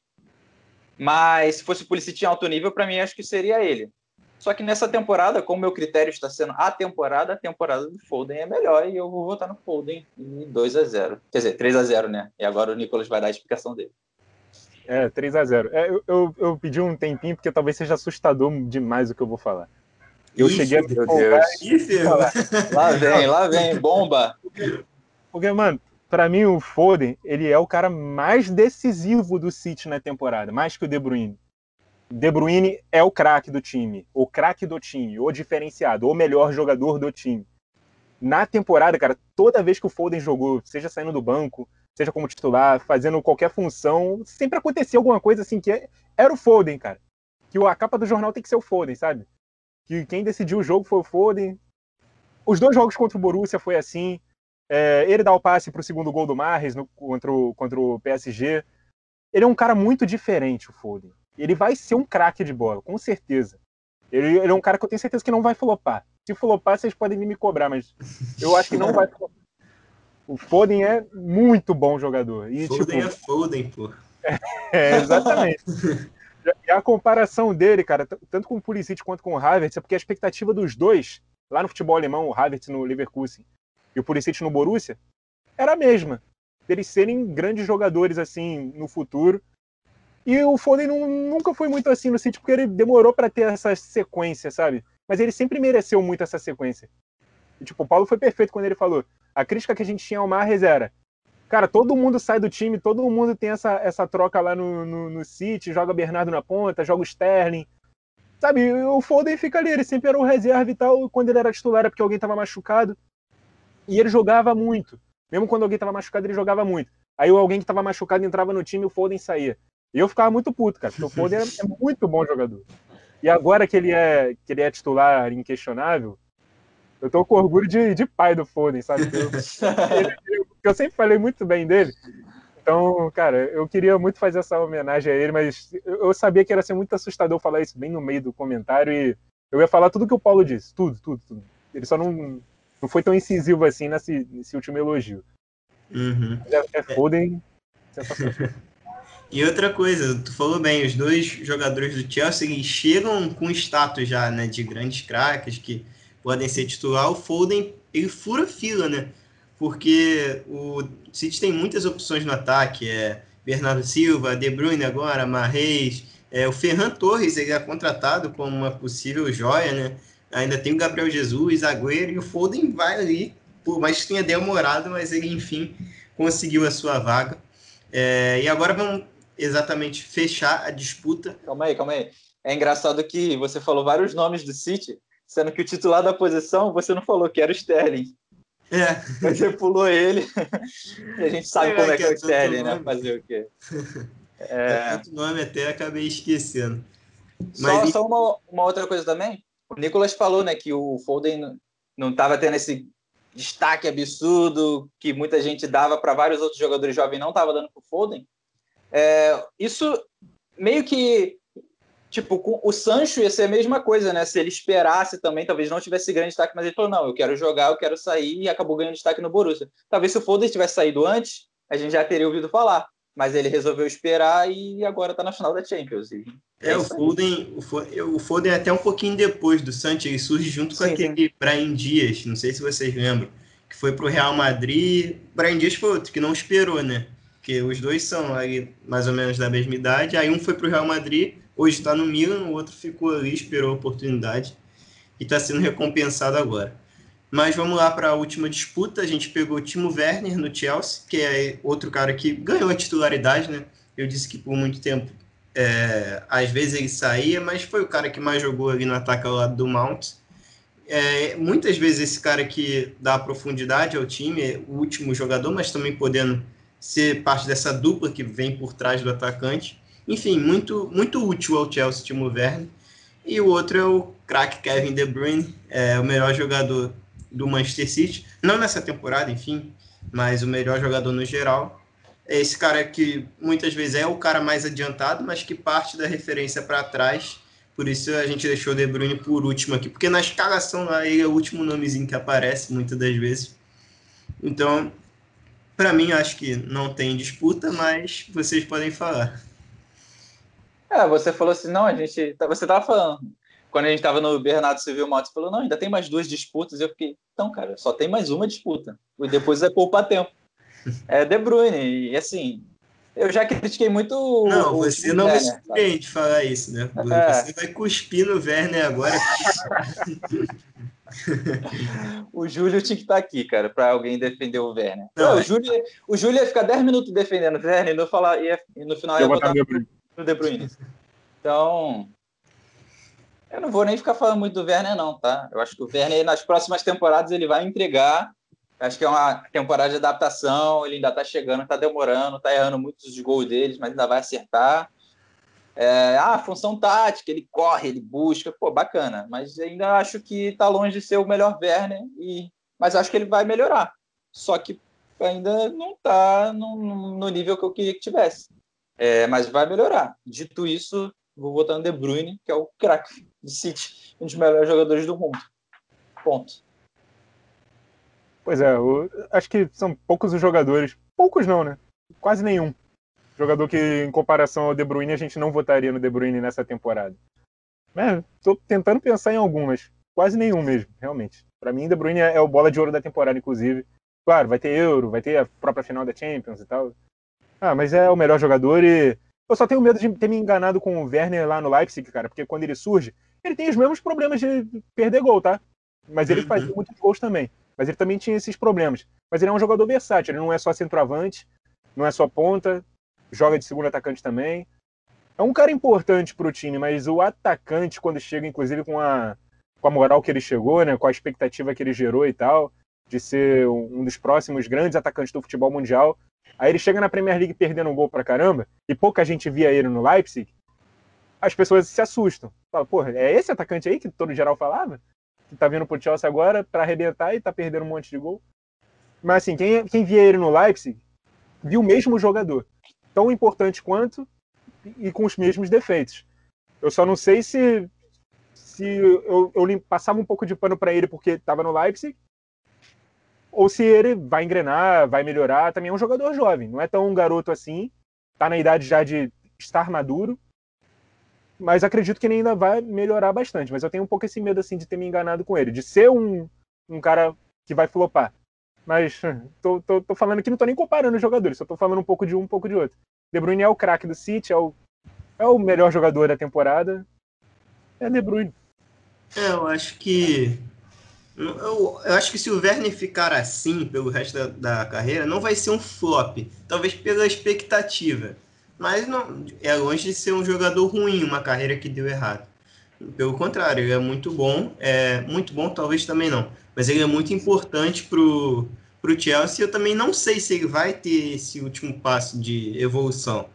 Mas se fosse o Pulisic em alto nível, para mim acho que seria ele. Só que nessa temporada, como meu critério está sendo a temporada, a temporada do Foden é melhor e eu vou votar no Foden em 2 a 0 Quer dizer, 3 a 0 né? E agora o Nicolas vai dar a explicação dele. É, 3 a 0 é, eu, eu, eu, pedi um tempinho porque talvez seja assustador demais o que eu vou falar. Eu Ixi, cheguei a meu Deus. Lá vem, lá vem, bomba. Porque, mano, para mim o Foden, ele é o cara mais decisivo do City na temporada, mais que o De Bruyne. De Bruyne é o craque do time, o craque do time, o diferenciado, o melhor jogador do time. Na temporada, cara, toda vez que o Foden jogou, seja saindo do banco, seja como titular, fazendo qualquer função, sempre acontecia alguma coisa assim que é, era o Foden, cara. Que a capa do jornal tem que ser o Foden, sabe? Que quem decidiu o jogo foi o Foden. Os dois jogos contra o Borussia foi assim. É, ele dá o passe para o segundo gol do Marres no, contra, o, contra o PSG. Ele é um cara muito diferente, o Foden ele vai ser um craque de bola, com certeza. Ele, ele, é um cara que eu tenho certeza que não vai flopar. Se flopar, vocês podem me cobrar, mas eu acho que não vai flopar. O Foden é muito bom jogador. E, Foden tipo, é Foden, pô. *laughs* É, exatamente. e a comparação dele, cara, tanto com o Pulisic quanto com o Havertz, é porque a expectativa dos dois, lá no futebol alemão, o Havertz no Leverkusen e o Pulisic no Borussia, era a mesma. Eles serem grandes jogadores, assim, no futuro. E o Foden nunca foi muito assim no City, porque ele demorou para ter essa sequência, sabe? Mas ele sempre mereceu muito essa sequência. E, tipo, o Paulo foi perfeito quando ele falou. A crítica que a gente tinha ao Marres era: cara, todo mundo sai do time, todo mundo tem essa, essa troca lá no, no, no City, joga Bernardo na ponta, joga o Sterling. Sabe, o Foden fica ali, ele sempre era o reserva e tal. Quando ele era titular era porque alguém tava machucado. E ele jogava muito. Mesmo quando alguém tava machucado, ele jogava muito. Aí alguém que tava machucado entrava no time e o Foden saía. E eu ficava muito puto, cara, porque o Foden é, muito bom jogador. E agora que ele é, que ele é titular inquestionável, eu tô com orgulho de, de pai do Foden, sabe? Eu, *laughs* eu, eu, sempre falei muito bem dele. Então, cara, eu queria muito fazer essa homenagem a ele, mas eu sabia que era ser muito assustador falar isso bem no meio do comentário e eu ia falar tudo que o Paulo disse, tudo, tudo, tudo. Ele só não, não foi tão incisivo assim nesse, nesse último elogio. Uhum. É, é Foden, sensacional. *laughs* E outra coisa, tu falou bem, os dois jogadores do Chelsea chegam com status já, né, de grandes craques que podem ser titular. O Foden, ele fura fila, né? Porque o City tem muitas opções no ataque, é Bernardo Silva, De Bruyne agora, Marreis, é, o Ferran Torres ele é contratado como uma possível joia, né? Ainda tem o Gabriel Jesus, Agüero e o Foden vai ali, por mais que tenha demorado, mas ele enfim conseguiu a sua vaga. É, e agora vamos exatamente fechar a disputa. Calma aí, calma aí. É engraçado que você falou vários nomes do City, sendo que o titular da posição você não falou que era o Sterling. É. Você pulou ele. e a gente sabe é, como é que é o Sterling, né? Fazer o quê? *laughs* É... é nome até acabei esquecendo. Só, só uma, uma, outra coisa também. O Nicolas falou né, que o Foden não estava tendo esse destaque absurdo que muita gente dava para vários outros jogadores jovens não estava dando para o Foden. É, isso meio que tipo, o Sancho ia ser a mesma coisa, né? Se ele esperasse também, talvez não tivesse grande destaque, mas ele falou: não, eu quero jogar, eu quero sair, e acabou ganhando destaque no Borussia. Talvez se o Foden tivesse saído antes, a gente já teria ouvido falar. Mas ele resolveu esperar e agora está na final da Champions. E é, é o Foden, o Foden, o Foden é até um pouquinho depois do Sancho, ele surge junto com sim, aquele sim. Brian Dias, não sei se vocês lembram, que foi para o Real Madrid. Brian Dias foi outro que não esperou, né? Porque os dois são aí mais ou menos da mesma idade. Aí um foi para o Real Madrid, Hoje está no Milan, o outro ficou ali, esperou a oportunidade e está sendo recompensado agora. Mas vamos lá para a última disputa. A gente pegou o Timo Werner no Chelsea, que é outro cara que ganhou a titularidade, né? Eu disse que por muito tempo, é, às vezes ele saía, mas foi o cara que mais jogou ali no ataque ao lado do Mount. É, muitas vezes esse cara que dá profundidade ao time é o último jogador, mas também podendo ser parte dessa dupla que vem por trás do atacante. Enfim, muito, muito útil ao Chelsea, Timo Werner. E o outro é o craque Kevin De Bruyne, é o melhor jogador do Manchester City. Não nessa temporada, enfim, mas o melhor jogador no geral. É esse cara que muitas vezes é o cara mais adiantado, mas que parte da referência para trás. Por isso a gente deixou o De Bruyne por último aqui, porque na escalação lá ele é o último nomezinho que aparece muitas das vezes. Então, para mim, acho que não tem disputa, mas vocês podem falar. É, você falou assim, não, a gente. Tá, você tava falando. Quando a gente tava no Bernardo Civil Motos, falou, não, ainda tem mais duas disputas. Eu fiquei, então, cara, só tem mais uma disputa. E depois é poupar tempo. *laughs* É De Bruyne. E assim, eu já critiquei muito. Não, o, você não Werner, me surpreende falar isso, né? É. Você vai cuspir no Werner agora. *laughs* *laughs* o Júlio tinha que estar tá aqui, cara, para alguém defender o Werner. Não, não, o, Júlio, o Júlio ia ficar 10 minutos defendendo o Werner e no, falar, ia, e no final ia botar no De Bruyne. Então, eu não vou nem ficar falando muito do Werner, não, tá? Eu acho que o Werner, nas próximas temporadas, ele vai entregar. Acho que é uma temporada de adaptação, ele ainda tá chegando, tá demorando, tá errando muitos dos gols deles, mas ainda vai acertar. É, ah, função tática, ele corre, ele busca, pô, bacana. Mas ainda acho que tá longe de ser o melhor Werner, e... mas acho que ele vai melhorar. Só que ainda não tá no, no nível que eu queria que tivesse. É, mas vai melhorar. Dito isso, vou votar no De Bruyne, que é o craque do City, um dos melhores jogadores do mundo. Ponto. Pois é, acho que são poucos os jogadores. Poucos não, né? Quase nenhum. Jogador que, em comparação ao De Bruyne, a gente não votaria no De Bruyne nessa temporada. É, tô tentando pensar em algumas. Quase nenhum mesmo, realmente. Para mim, De Bruyne é o bola de ouro da temporada, inclusive. Claro, vai ter Euro, vai ter a própria final da Champions e tal. Ah, mas é o melhor jogador e. Eu só tenho medo de ter me enganado com o Werner lá no Leipzig, cara, porque quando ele surge, ele tem os mesmos problemas de perder gol, tá? Mas ele faz uhum. muitos gols também. Mas ele também tinha esses problemas. Mas ele é um jogador versátil, ele não é só centroavante, não é só ponta, joga de segundo atacante também. É um cara importante pro time, mas o atacante, quando chega, inclusive, com a, com a moral que ele chegou, né, com a expectativa que ele gerou e tal, de ser um dos próximos grandes atacantes do futebol mundial, Aí ele chega na Premier League perdendo um gol pra caramba, e pouca gente via ele no Leipzig, as pessoas se assustam. Fala, porra, é esse atacante aí que todo geral falava? Que tá vindo pro Chelsea agora para arrebentar e tá perdendo um monte de gol? Mas assim, quem, quem via ele no Leipzig, viu o mesmo jogador. Tão importante quanto e com os mesmos defeitos. Eu só não sei se, se eu, eu passava um pouco de pano para ele porque estava no Leipzig ou se ele vai engrenar, vai melhorar. Também é um jogador jovem, não é tão um garoto assim, tá na idade já de estar maduro, mas acredito que ele ainda vai melhorar bastante. Mas eu tenho um pouco esse medo assim de ter me enganado com ele, de ser um, um cara que vai flopar. Mas tô, tô, tô falando aqui, não tô nem comparando os jogadores, só tô falando um pouco de um, um pouco de outro. De Bruyne é o craque do City, é o, é o melhor jogador da temporada. É De Bruyne. É, eu acho que eu, eu, acho que se o Werner ficar assim pelo resto da, da, carreira, não vai ser um flop. Talvez pela expectativa. Mas não é longe de ser um jogador ruim, uma carreira que deu errado. Pelo contrário, ele é muito bom. É muito bom, talvez também não. Mas ele é muito importante pro, pro Chelsea. Eu também não sei se ele vai ter esse último passo de evolução.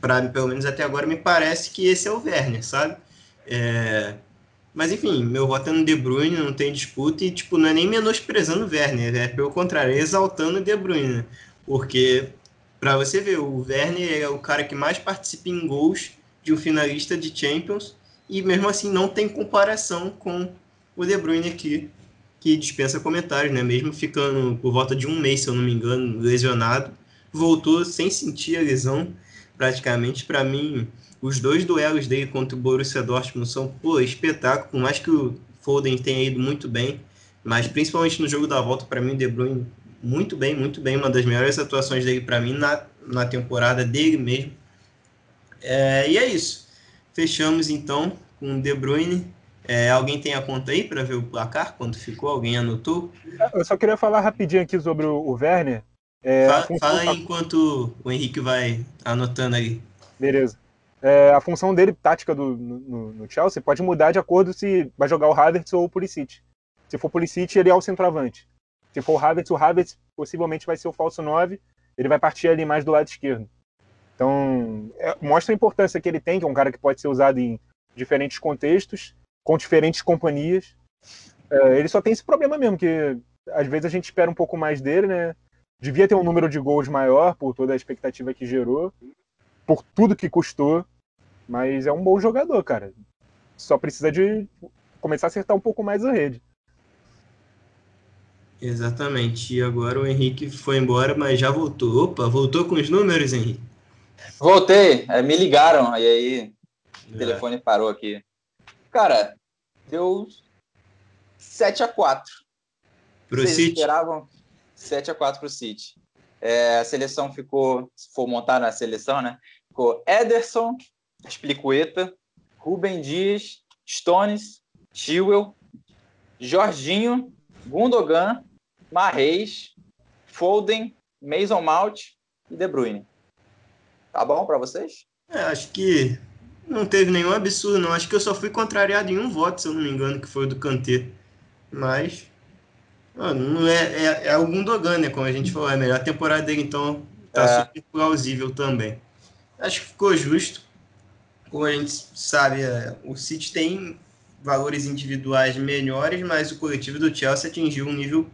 Pra, pelo menos até agora me parece que esse é o Werner, sabe? É... Mas enfim, meu voto é no De Bruyne, não tem disputa, e tipo, não é nem menosprezando o Werner, é pelo contrário, é exaltando o De Bruyne. Né? Porque, para você ver, o Werner é o cara que mais participa em gols de um finalista de Champions, e mesmo assim não tem comparação com o De Bruyne aqui, que dispensa comentários, né? Mesmo ficando por volta de um mês, se eu não me engano, lesionado, voltou sem sentir a lesão, praticamente. Para mim, os dois duelos dele contra o Borussia Dortmund são, pô, espetáculo, por mais que o Foden tenha ido muito bem, mas principalmente no jogo da volta, para mim, o De Bruyne muito bem, muito bem, uma das melhores atuações dele para mim na, na temporada dele mesmo. É, e é isso. Fechamos então com o De Bruyne. É, alguém tem a conta aí para ver o placar? Quanto ficou? Alguém anotou? Eu só queria falar rapidinho aqui sobre o, o Werner. É, fala, função... fala aí enquanto o Henrique vai anotando aí. Beleza. É, a função dele, tática do, no, no, Chelsea, pode mudar de acordo se vai jogar o Havertz ou o Pulisic. Se for Pulisic, ele é o centroavante. Se for o Havertz, o Havertz possivelmente vai ser o falso 9, ele vai partir ali mais do lado esquerdo. Então, é, mostra a importância que ele tem, que é um cara que pode ser usado em diferentes contextos, com diferentes companhias. É, ele só tem esse problema mesmo, que às vezes a gente espera um pouco mais dele, né? Devia ter um número de gols maior por toda a expectativa que gerou, por tudo que custou, mas é um bom jogador, cara. Só precisa de começar a acertar um pouco mais a rede. Exatamente. E agora o Henrique foi embora, mas já voltou. Opa, voltou com os números, Henrique? Voltei. É, me ligaram, e aí o é. telefone parou aqui. Cara, deu 7 a 4 Pro Vocês City? esperavam 7 a 4 pro City. É, a seleção ficou, se for montar na seleção, né? Ficou Ederson, Explicueta, Rubem Dias, Stones, Chilwell, Jorginho, Gundogan, Marreis, Foden, Mason Mount e De Bruyne. Tá bom para vocês? É, acho que não teve nenhum absurdo, não. Acho que eu só fui contrariado em um voto, se eu não me engano, que foi o do Kanté. Mas. Não é, é, é o Gundogan, né? Como a gente falou, é a melhor temporada dele, então tá é. super plausível também. Acho que ficou justo. Como a gente sabe, é, o City tem valores individuais melhores, mas o coletivo do Chelsea atingiu um nível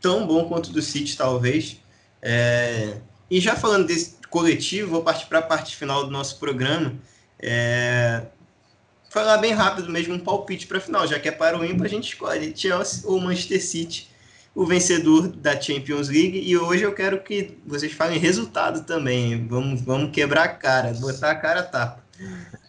tão bom quanto o do City, talvez. É... E já falando desse coletivo, vou partir para a parte final do nosso programa. É... Falar bem rápido mesmo um palpite para a final, já que é para o ímpar, a gente escolhe Chelsea ou Manchester City, o vencedor da Champions League. E hoje eu quero que vocês falem resultado também. Vamos, vamos quebrar a cara, botar a cara a tapa.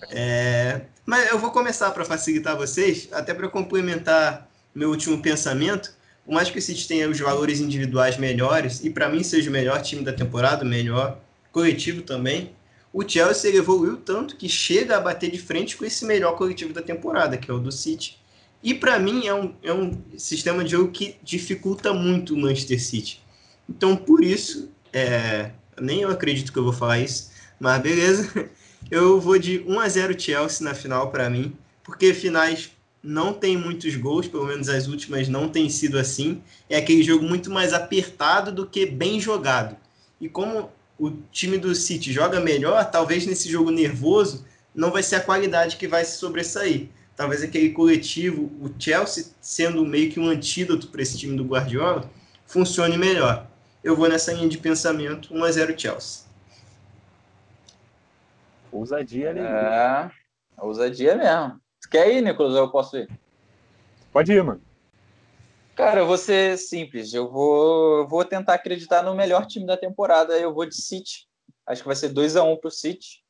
É... Mas eu vou começar para facilitar vocês, até para complementar meu último pensamento. Por mais que o City tenha os valores individuais melhores, e para mim seja o melhor time da temporada, o melhor coletivo também, o Chelsea evoluiu tanto que chega a bater de frente com esse melhor coletivo da temporada, que é o do City. E para mim é um, é um sistema de jogo que dificulta muito o Manchester City. Então, por isso, é, nem eu acredito que eu vou falar isso, mas beleza. *laughs* Eu vou de 1 a 0 Chelsea na final para mim, porque finais não tem muitos gols, pelo menos as últimas não tem sido assim. É aquele jogo muito mais apertado do que bem jogado. E como o time do City joga melhor, talvez nesse jogo nervoso não vai ser a qualidade que vai se sobressair. Talvez aquele coletivo, o Chelsea sendo meio que um antídoto para esse time do Guardiola, funcione melhor. Eu vou nessa linha de pensamento 1 a 0 Chelsea. Ousadia, né? É, ousadia mesmo. Quer ir, Nicolas? Eu posso ir? Pode ir, mano. Cara, eu vou ser simples. Eu vou, vou tentar acreditar no melhor time da temporada. Eu vou de City. Acho que vai ser 2 a 1 um para o City.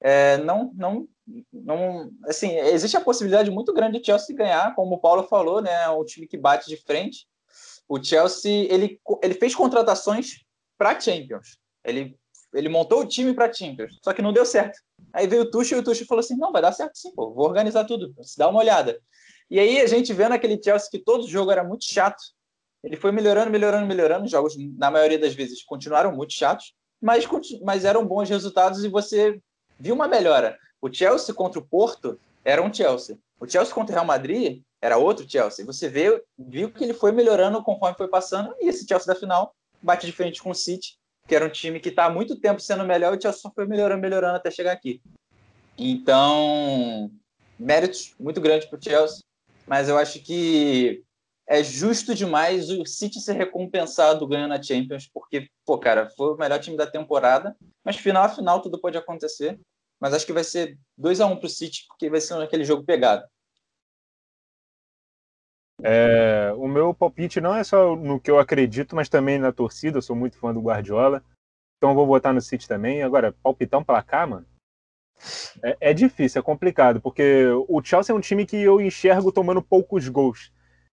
É, não, não, não, assim, existe a possibilidade muito grande de Chelsea ganhar, como o Paulo falou, né? É um time que bate de frente. O Chelsea, ele, ele fez contratações para Champions. Ele, ele montou o time para Champions, só que não deu certo. Aí veio o Tuchel e o Tuchel falou assim: "Não, vai dar certo sim, pô. Vou organizar tudo. Se dá uma olhada". E aí a gente vendo aquele Chelsea que todo jogo era muito chato. Ele foi melhorando, melhorando, melhorando. Os jogos, na maioria das vezes, continuaram muito chatos, mas, mas eram bons resultados e você viu uma melhora. O Chelsea contra o Porto era um Chelsea. O Chelsea contra o Real Madrid era outro Chelsea. Você viu, viu que ele foi melhorando conforme foi passando. E esse Chelsea da final bate de frente com o City, que era um time que está há muito tempo sendo melhor. E o Chelsea só foi melhorando, melhorando até chegar aqui. Então, méritos muito grandes para o Chelsea, mas eu acho que é justo demais o City ser recompensado ganhando a Champions, porque, pô, cara, foi o melhor time da temporada, mas final a final tudo pode acontecer. Mas acho que vai ser 2 a 1 um para o City, porque vai ser aquele jogo pegado. É, o meu palpite não é só no que eu acredito, mas também na torcida. Eu sou muito fã do Guardiola. Então vou votar no City também. Agora, palpitar um placar, mano. É, é, difícil, é complicado, porque o Chelsea é um time que eu enxergo tomando poucos gols.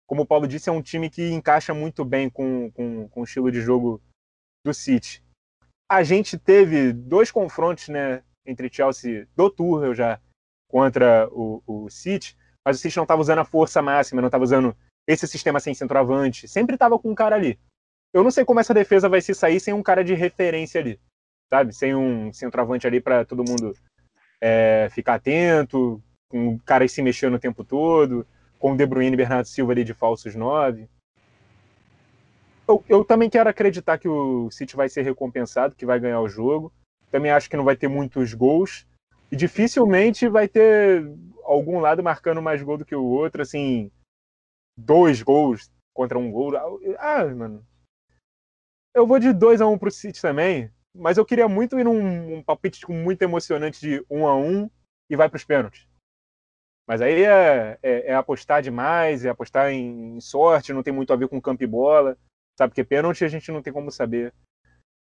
Como o Paulo disse, é um time que encaixa muito bem com, com, com o estilo de jogo do City. A gente teve dois confrontos né, entre Chelsea do Tuchel já contra o, o City, mas o City não estava usando a força máxima, não estava usando esse sistema sem centroavante, sempre estava com um cara ali. Eu não sei como essa defesa vai se sair sem um cara de referência ali, sabe? Sem um centroavante ali para todo mundo é, ficar atento, com um cara se mexendo o tempo todo, com o De Bruyne e Bernardo Silva ali de falsos nove. Eu, eu, também quero acreditar que o City vai ser recompensado, que vai ganhar o jogo. Também acho que não vai ter muitos gols. E dificilmente vai ter algum lado marcando mais gol do que o outro, assim, dois gols contra um gol. Ah, mano. Eu vou de 2 a 1 um pro City também, mas eu queria muito ir num um palpite tipo, muito emocionante de 1 um a 1 um, e vai para os pênaltis. Mas aí é, é, é, apostar demais, é apostar em, em, sorte, não tem muito a ver com campo e bola, sabe? Porque pênalti a gente não tem como saber.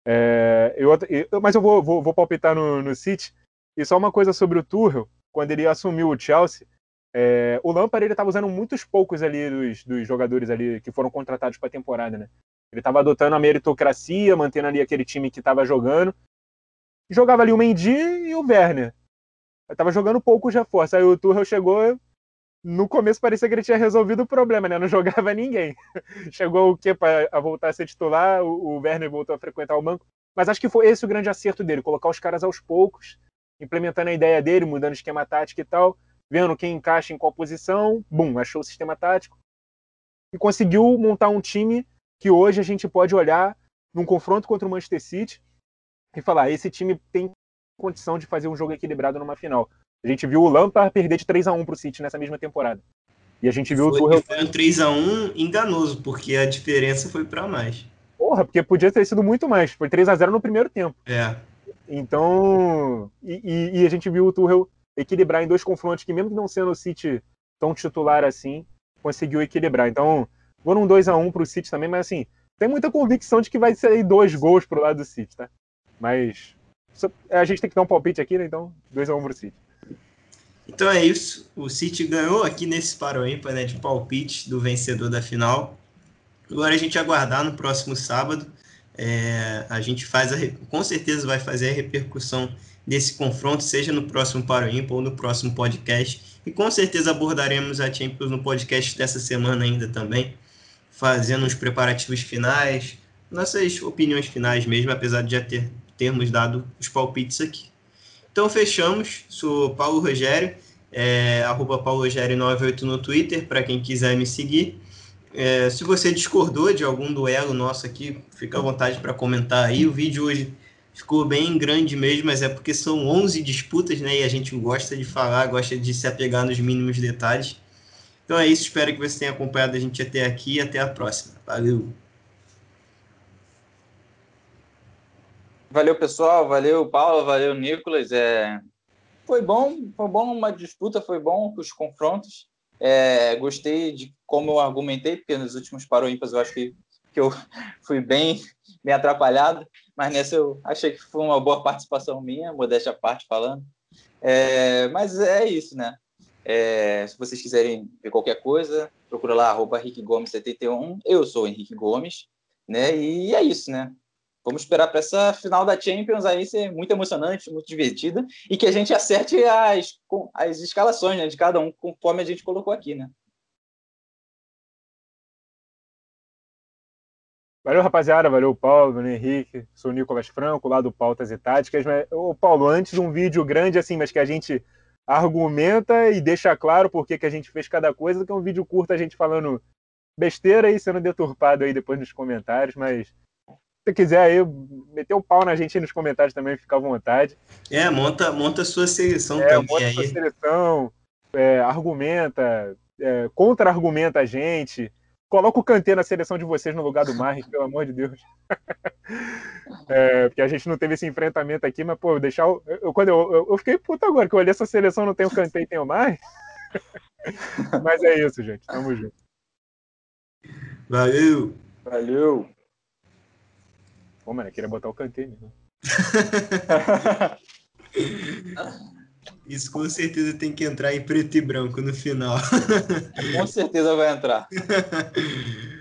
É, eu, eu, mas eu vou, vou, vou palpitar no, no City. E só uma coisa sobre o Tuchel, quando ele assumiu o Chelsea, é, o Lampard ele estava usando muitos poucos ali dos, dos jogadores ali que foram contratados para a temporada, né? Ele estava adotando a meritocracia, mantendo ali aquele time que estava jogando. Jogava ali o Mendy e o Werner. Estava jogando pouco já força. Aí o Tuchel chegou, no começo parecia que ele tinha resolvido o problema, né? Não *laughs* jogava ninguém. Chegou o quê para voltar a ser titular? O, o Werner voltou a frequentar o banco. Mas acho que foi esse o grande acerto dele, colocar os caras aos poucos, implementando a ideia dele, mudando o esquema tático e tal, vendo quem encaixa em qual posição, bum, achou o sistema tático e conseguiu montar um time que hoje a gente pode olhar num confronto contra o Manchester City e falar: esse time tem condição de fazer um jogo equilibrado numa final. A gente viu o Lampard perder de 3 a 1 para o City nessa mesma temporada. E a gente viu foi, o Tuchel... Foi um 3 a 1 enganoso, porque a diferença foi para mais. Porra, porque podia ter sido muito mais. Foi 3 a 0 no primeiro tempo. É. Então, e, e, e a gente viu o Tuchel equilibrar em dois confrontos que, mesmo não sendo o City tão titular assim, conseguiu equilibrar. Então, vou num 2 a 1 pro City também, mas assim, tem muita convicção de que vai sair dois gols pro lado do City, tá? Mas a gente tem que dar um palpite aqui, né? Então, 2 a 1 pro City. Então é isso. O City ganhou aqui nesse Paro Ímpar, né, de palpite do vencedor da final. Agora a gente aguardar no próximo sábado. É, a gente faz a, com certeza vai fazer a repercussão desse confronto, seja no próximo Paro Ímpar ou no próximo podcast. E com certeza abordaremos a Champions no podcast dessa semana ainda também, fazendo os preparativos finais, nossas opiniões finais mesmo, apesar de já ter, termos dado os palpites aqui. Então fechamos, sou Paulo Rogério, é, arroba Paulo Rogério 98 no Twitter, para quem quiser me seguir. É, se você discordou de algum duelo nosso aqui, fica à vontade para comentar aí. O vídeo hoje ficou bem grande mesmo, mas é porque são 11 disputas, né? E a gente gosta de falar, gosta de se apegar nos mínimos detalhes. Então é isso, espero que você tenha acompanhado a gente até aqui e até a próxima. Valeu! Valeu, pessoal. Valeu, Paulo. Valeu, Nicolas. É... Foi bom, foi bom uma disputa, foi bom os confrontos. É... Gostei de como eu argumentei, porque nos últimos paroímpas eu acho que, que eu *laughs* fui bem, bem atrapalhado mas nessa eu achei que foi uma boa participação minha, modéstia à parte falando. É, mas é isso, né? É, se vocês quiserem ver qualquer coisa, procura lá, arroba Gomes 71. Eu sou Henrique Gomes, né? E é isso, né? Vamos esperar para essa final da Champions aí ser muito emocionante, muito divertida e que a gente acerte as, as escalações né, de cada um conforme a gente colocou aqui, né? Valeu, rapaziada. Valeu, Paulo, valeu, Henrique. Sou o Nicolas Franco, lá do Pautas e Táticas. Mas, ô, Paulo, antes um vídeo grande assim, mas que a gente argumenta e deixa claro por que a gente fez cada coisa, que um vídeo curto a gente falando besteira e sendo deturpado aí depois nos comentários, mas se você quiser aí meter o pau na gente aí nos comentários também, fica à vontade. É, monta, monta a sua seleção é, também monta aí. Sua seleção, é, argumenta, é, contra-argumenta a gente. Coloca o Kanté na seleção de vocês no lugar do Marres, pelo amor de Deus. *laughs* é, porque a gente não teve esse enfrentamento aqui, mas, pô, deixar. Eu, eu quando eu, eu, eu, fiquei puto agora, que eu olhei essa seleção, não tem o Kanté e tem o Marres. *laughs* mas é isso, gente. Tamo junto. Valeu! Valeu! Pô, mano, eu queria botar o Kanté, né? *laughs* Isso com certeza tem que entrar em preto e branco no final. Com certeza vai entrar. *laughs*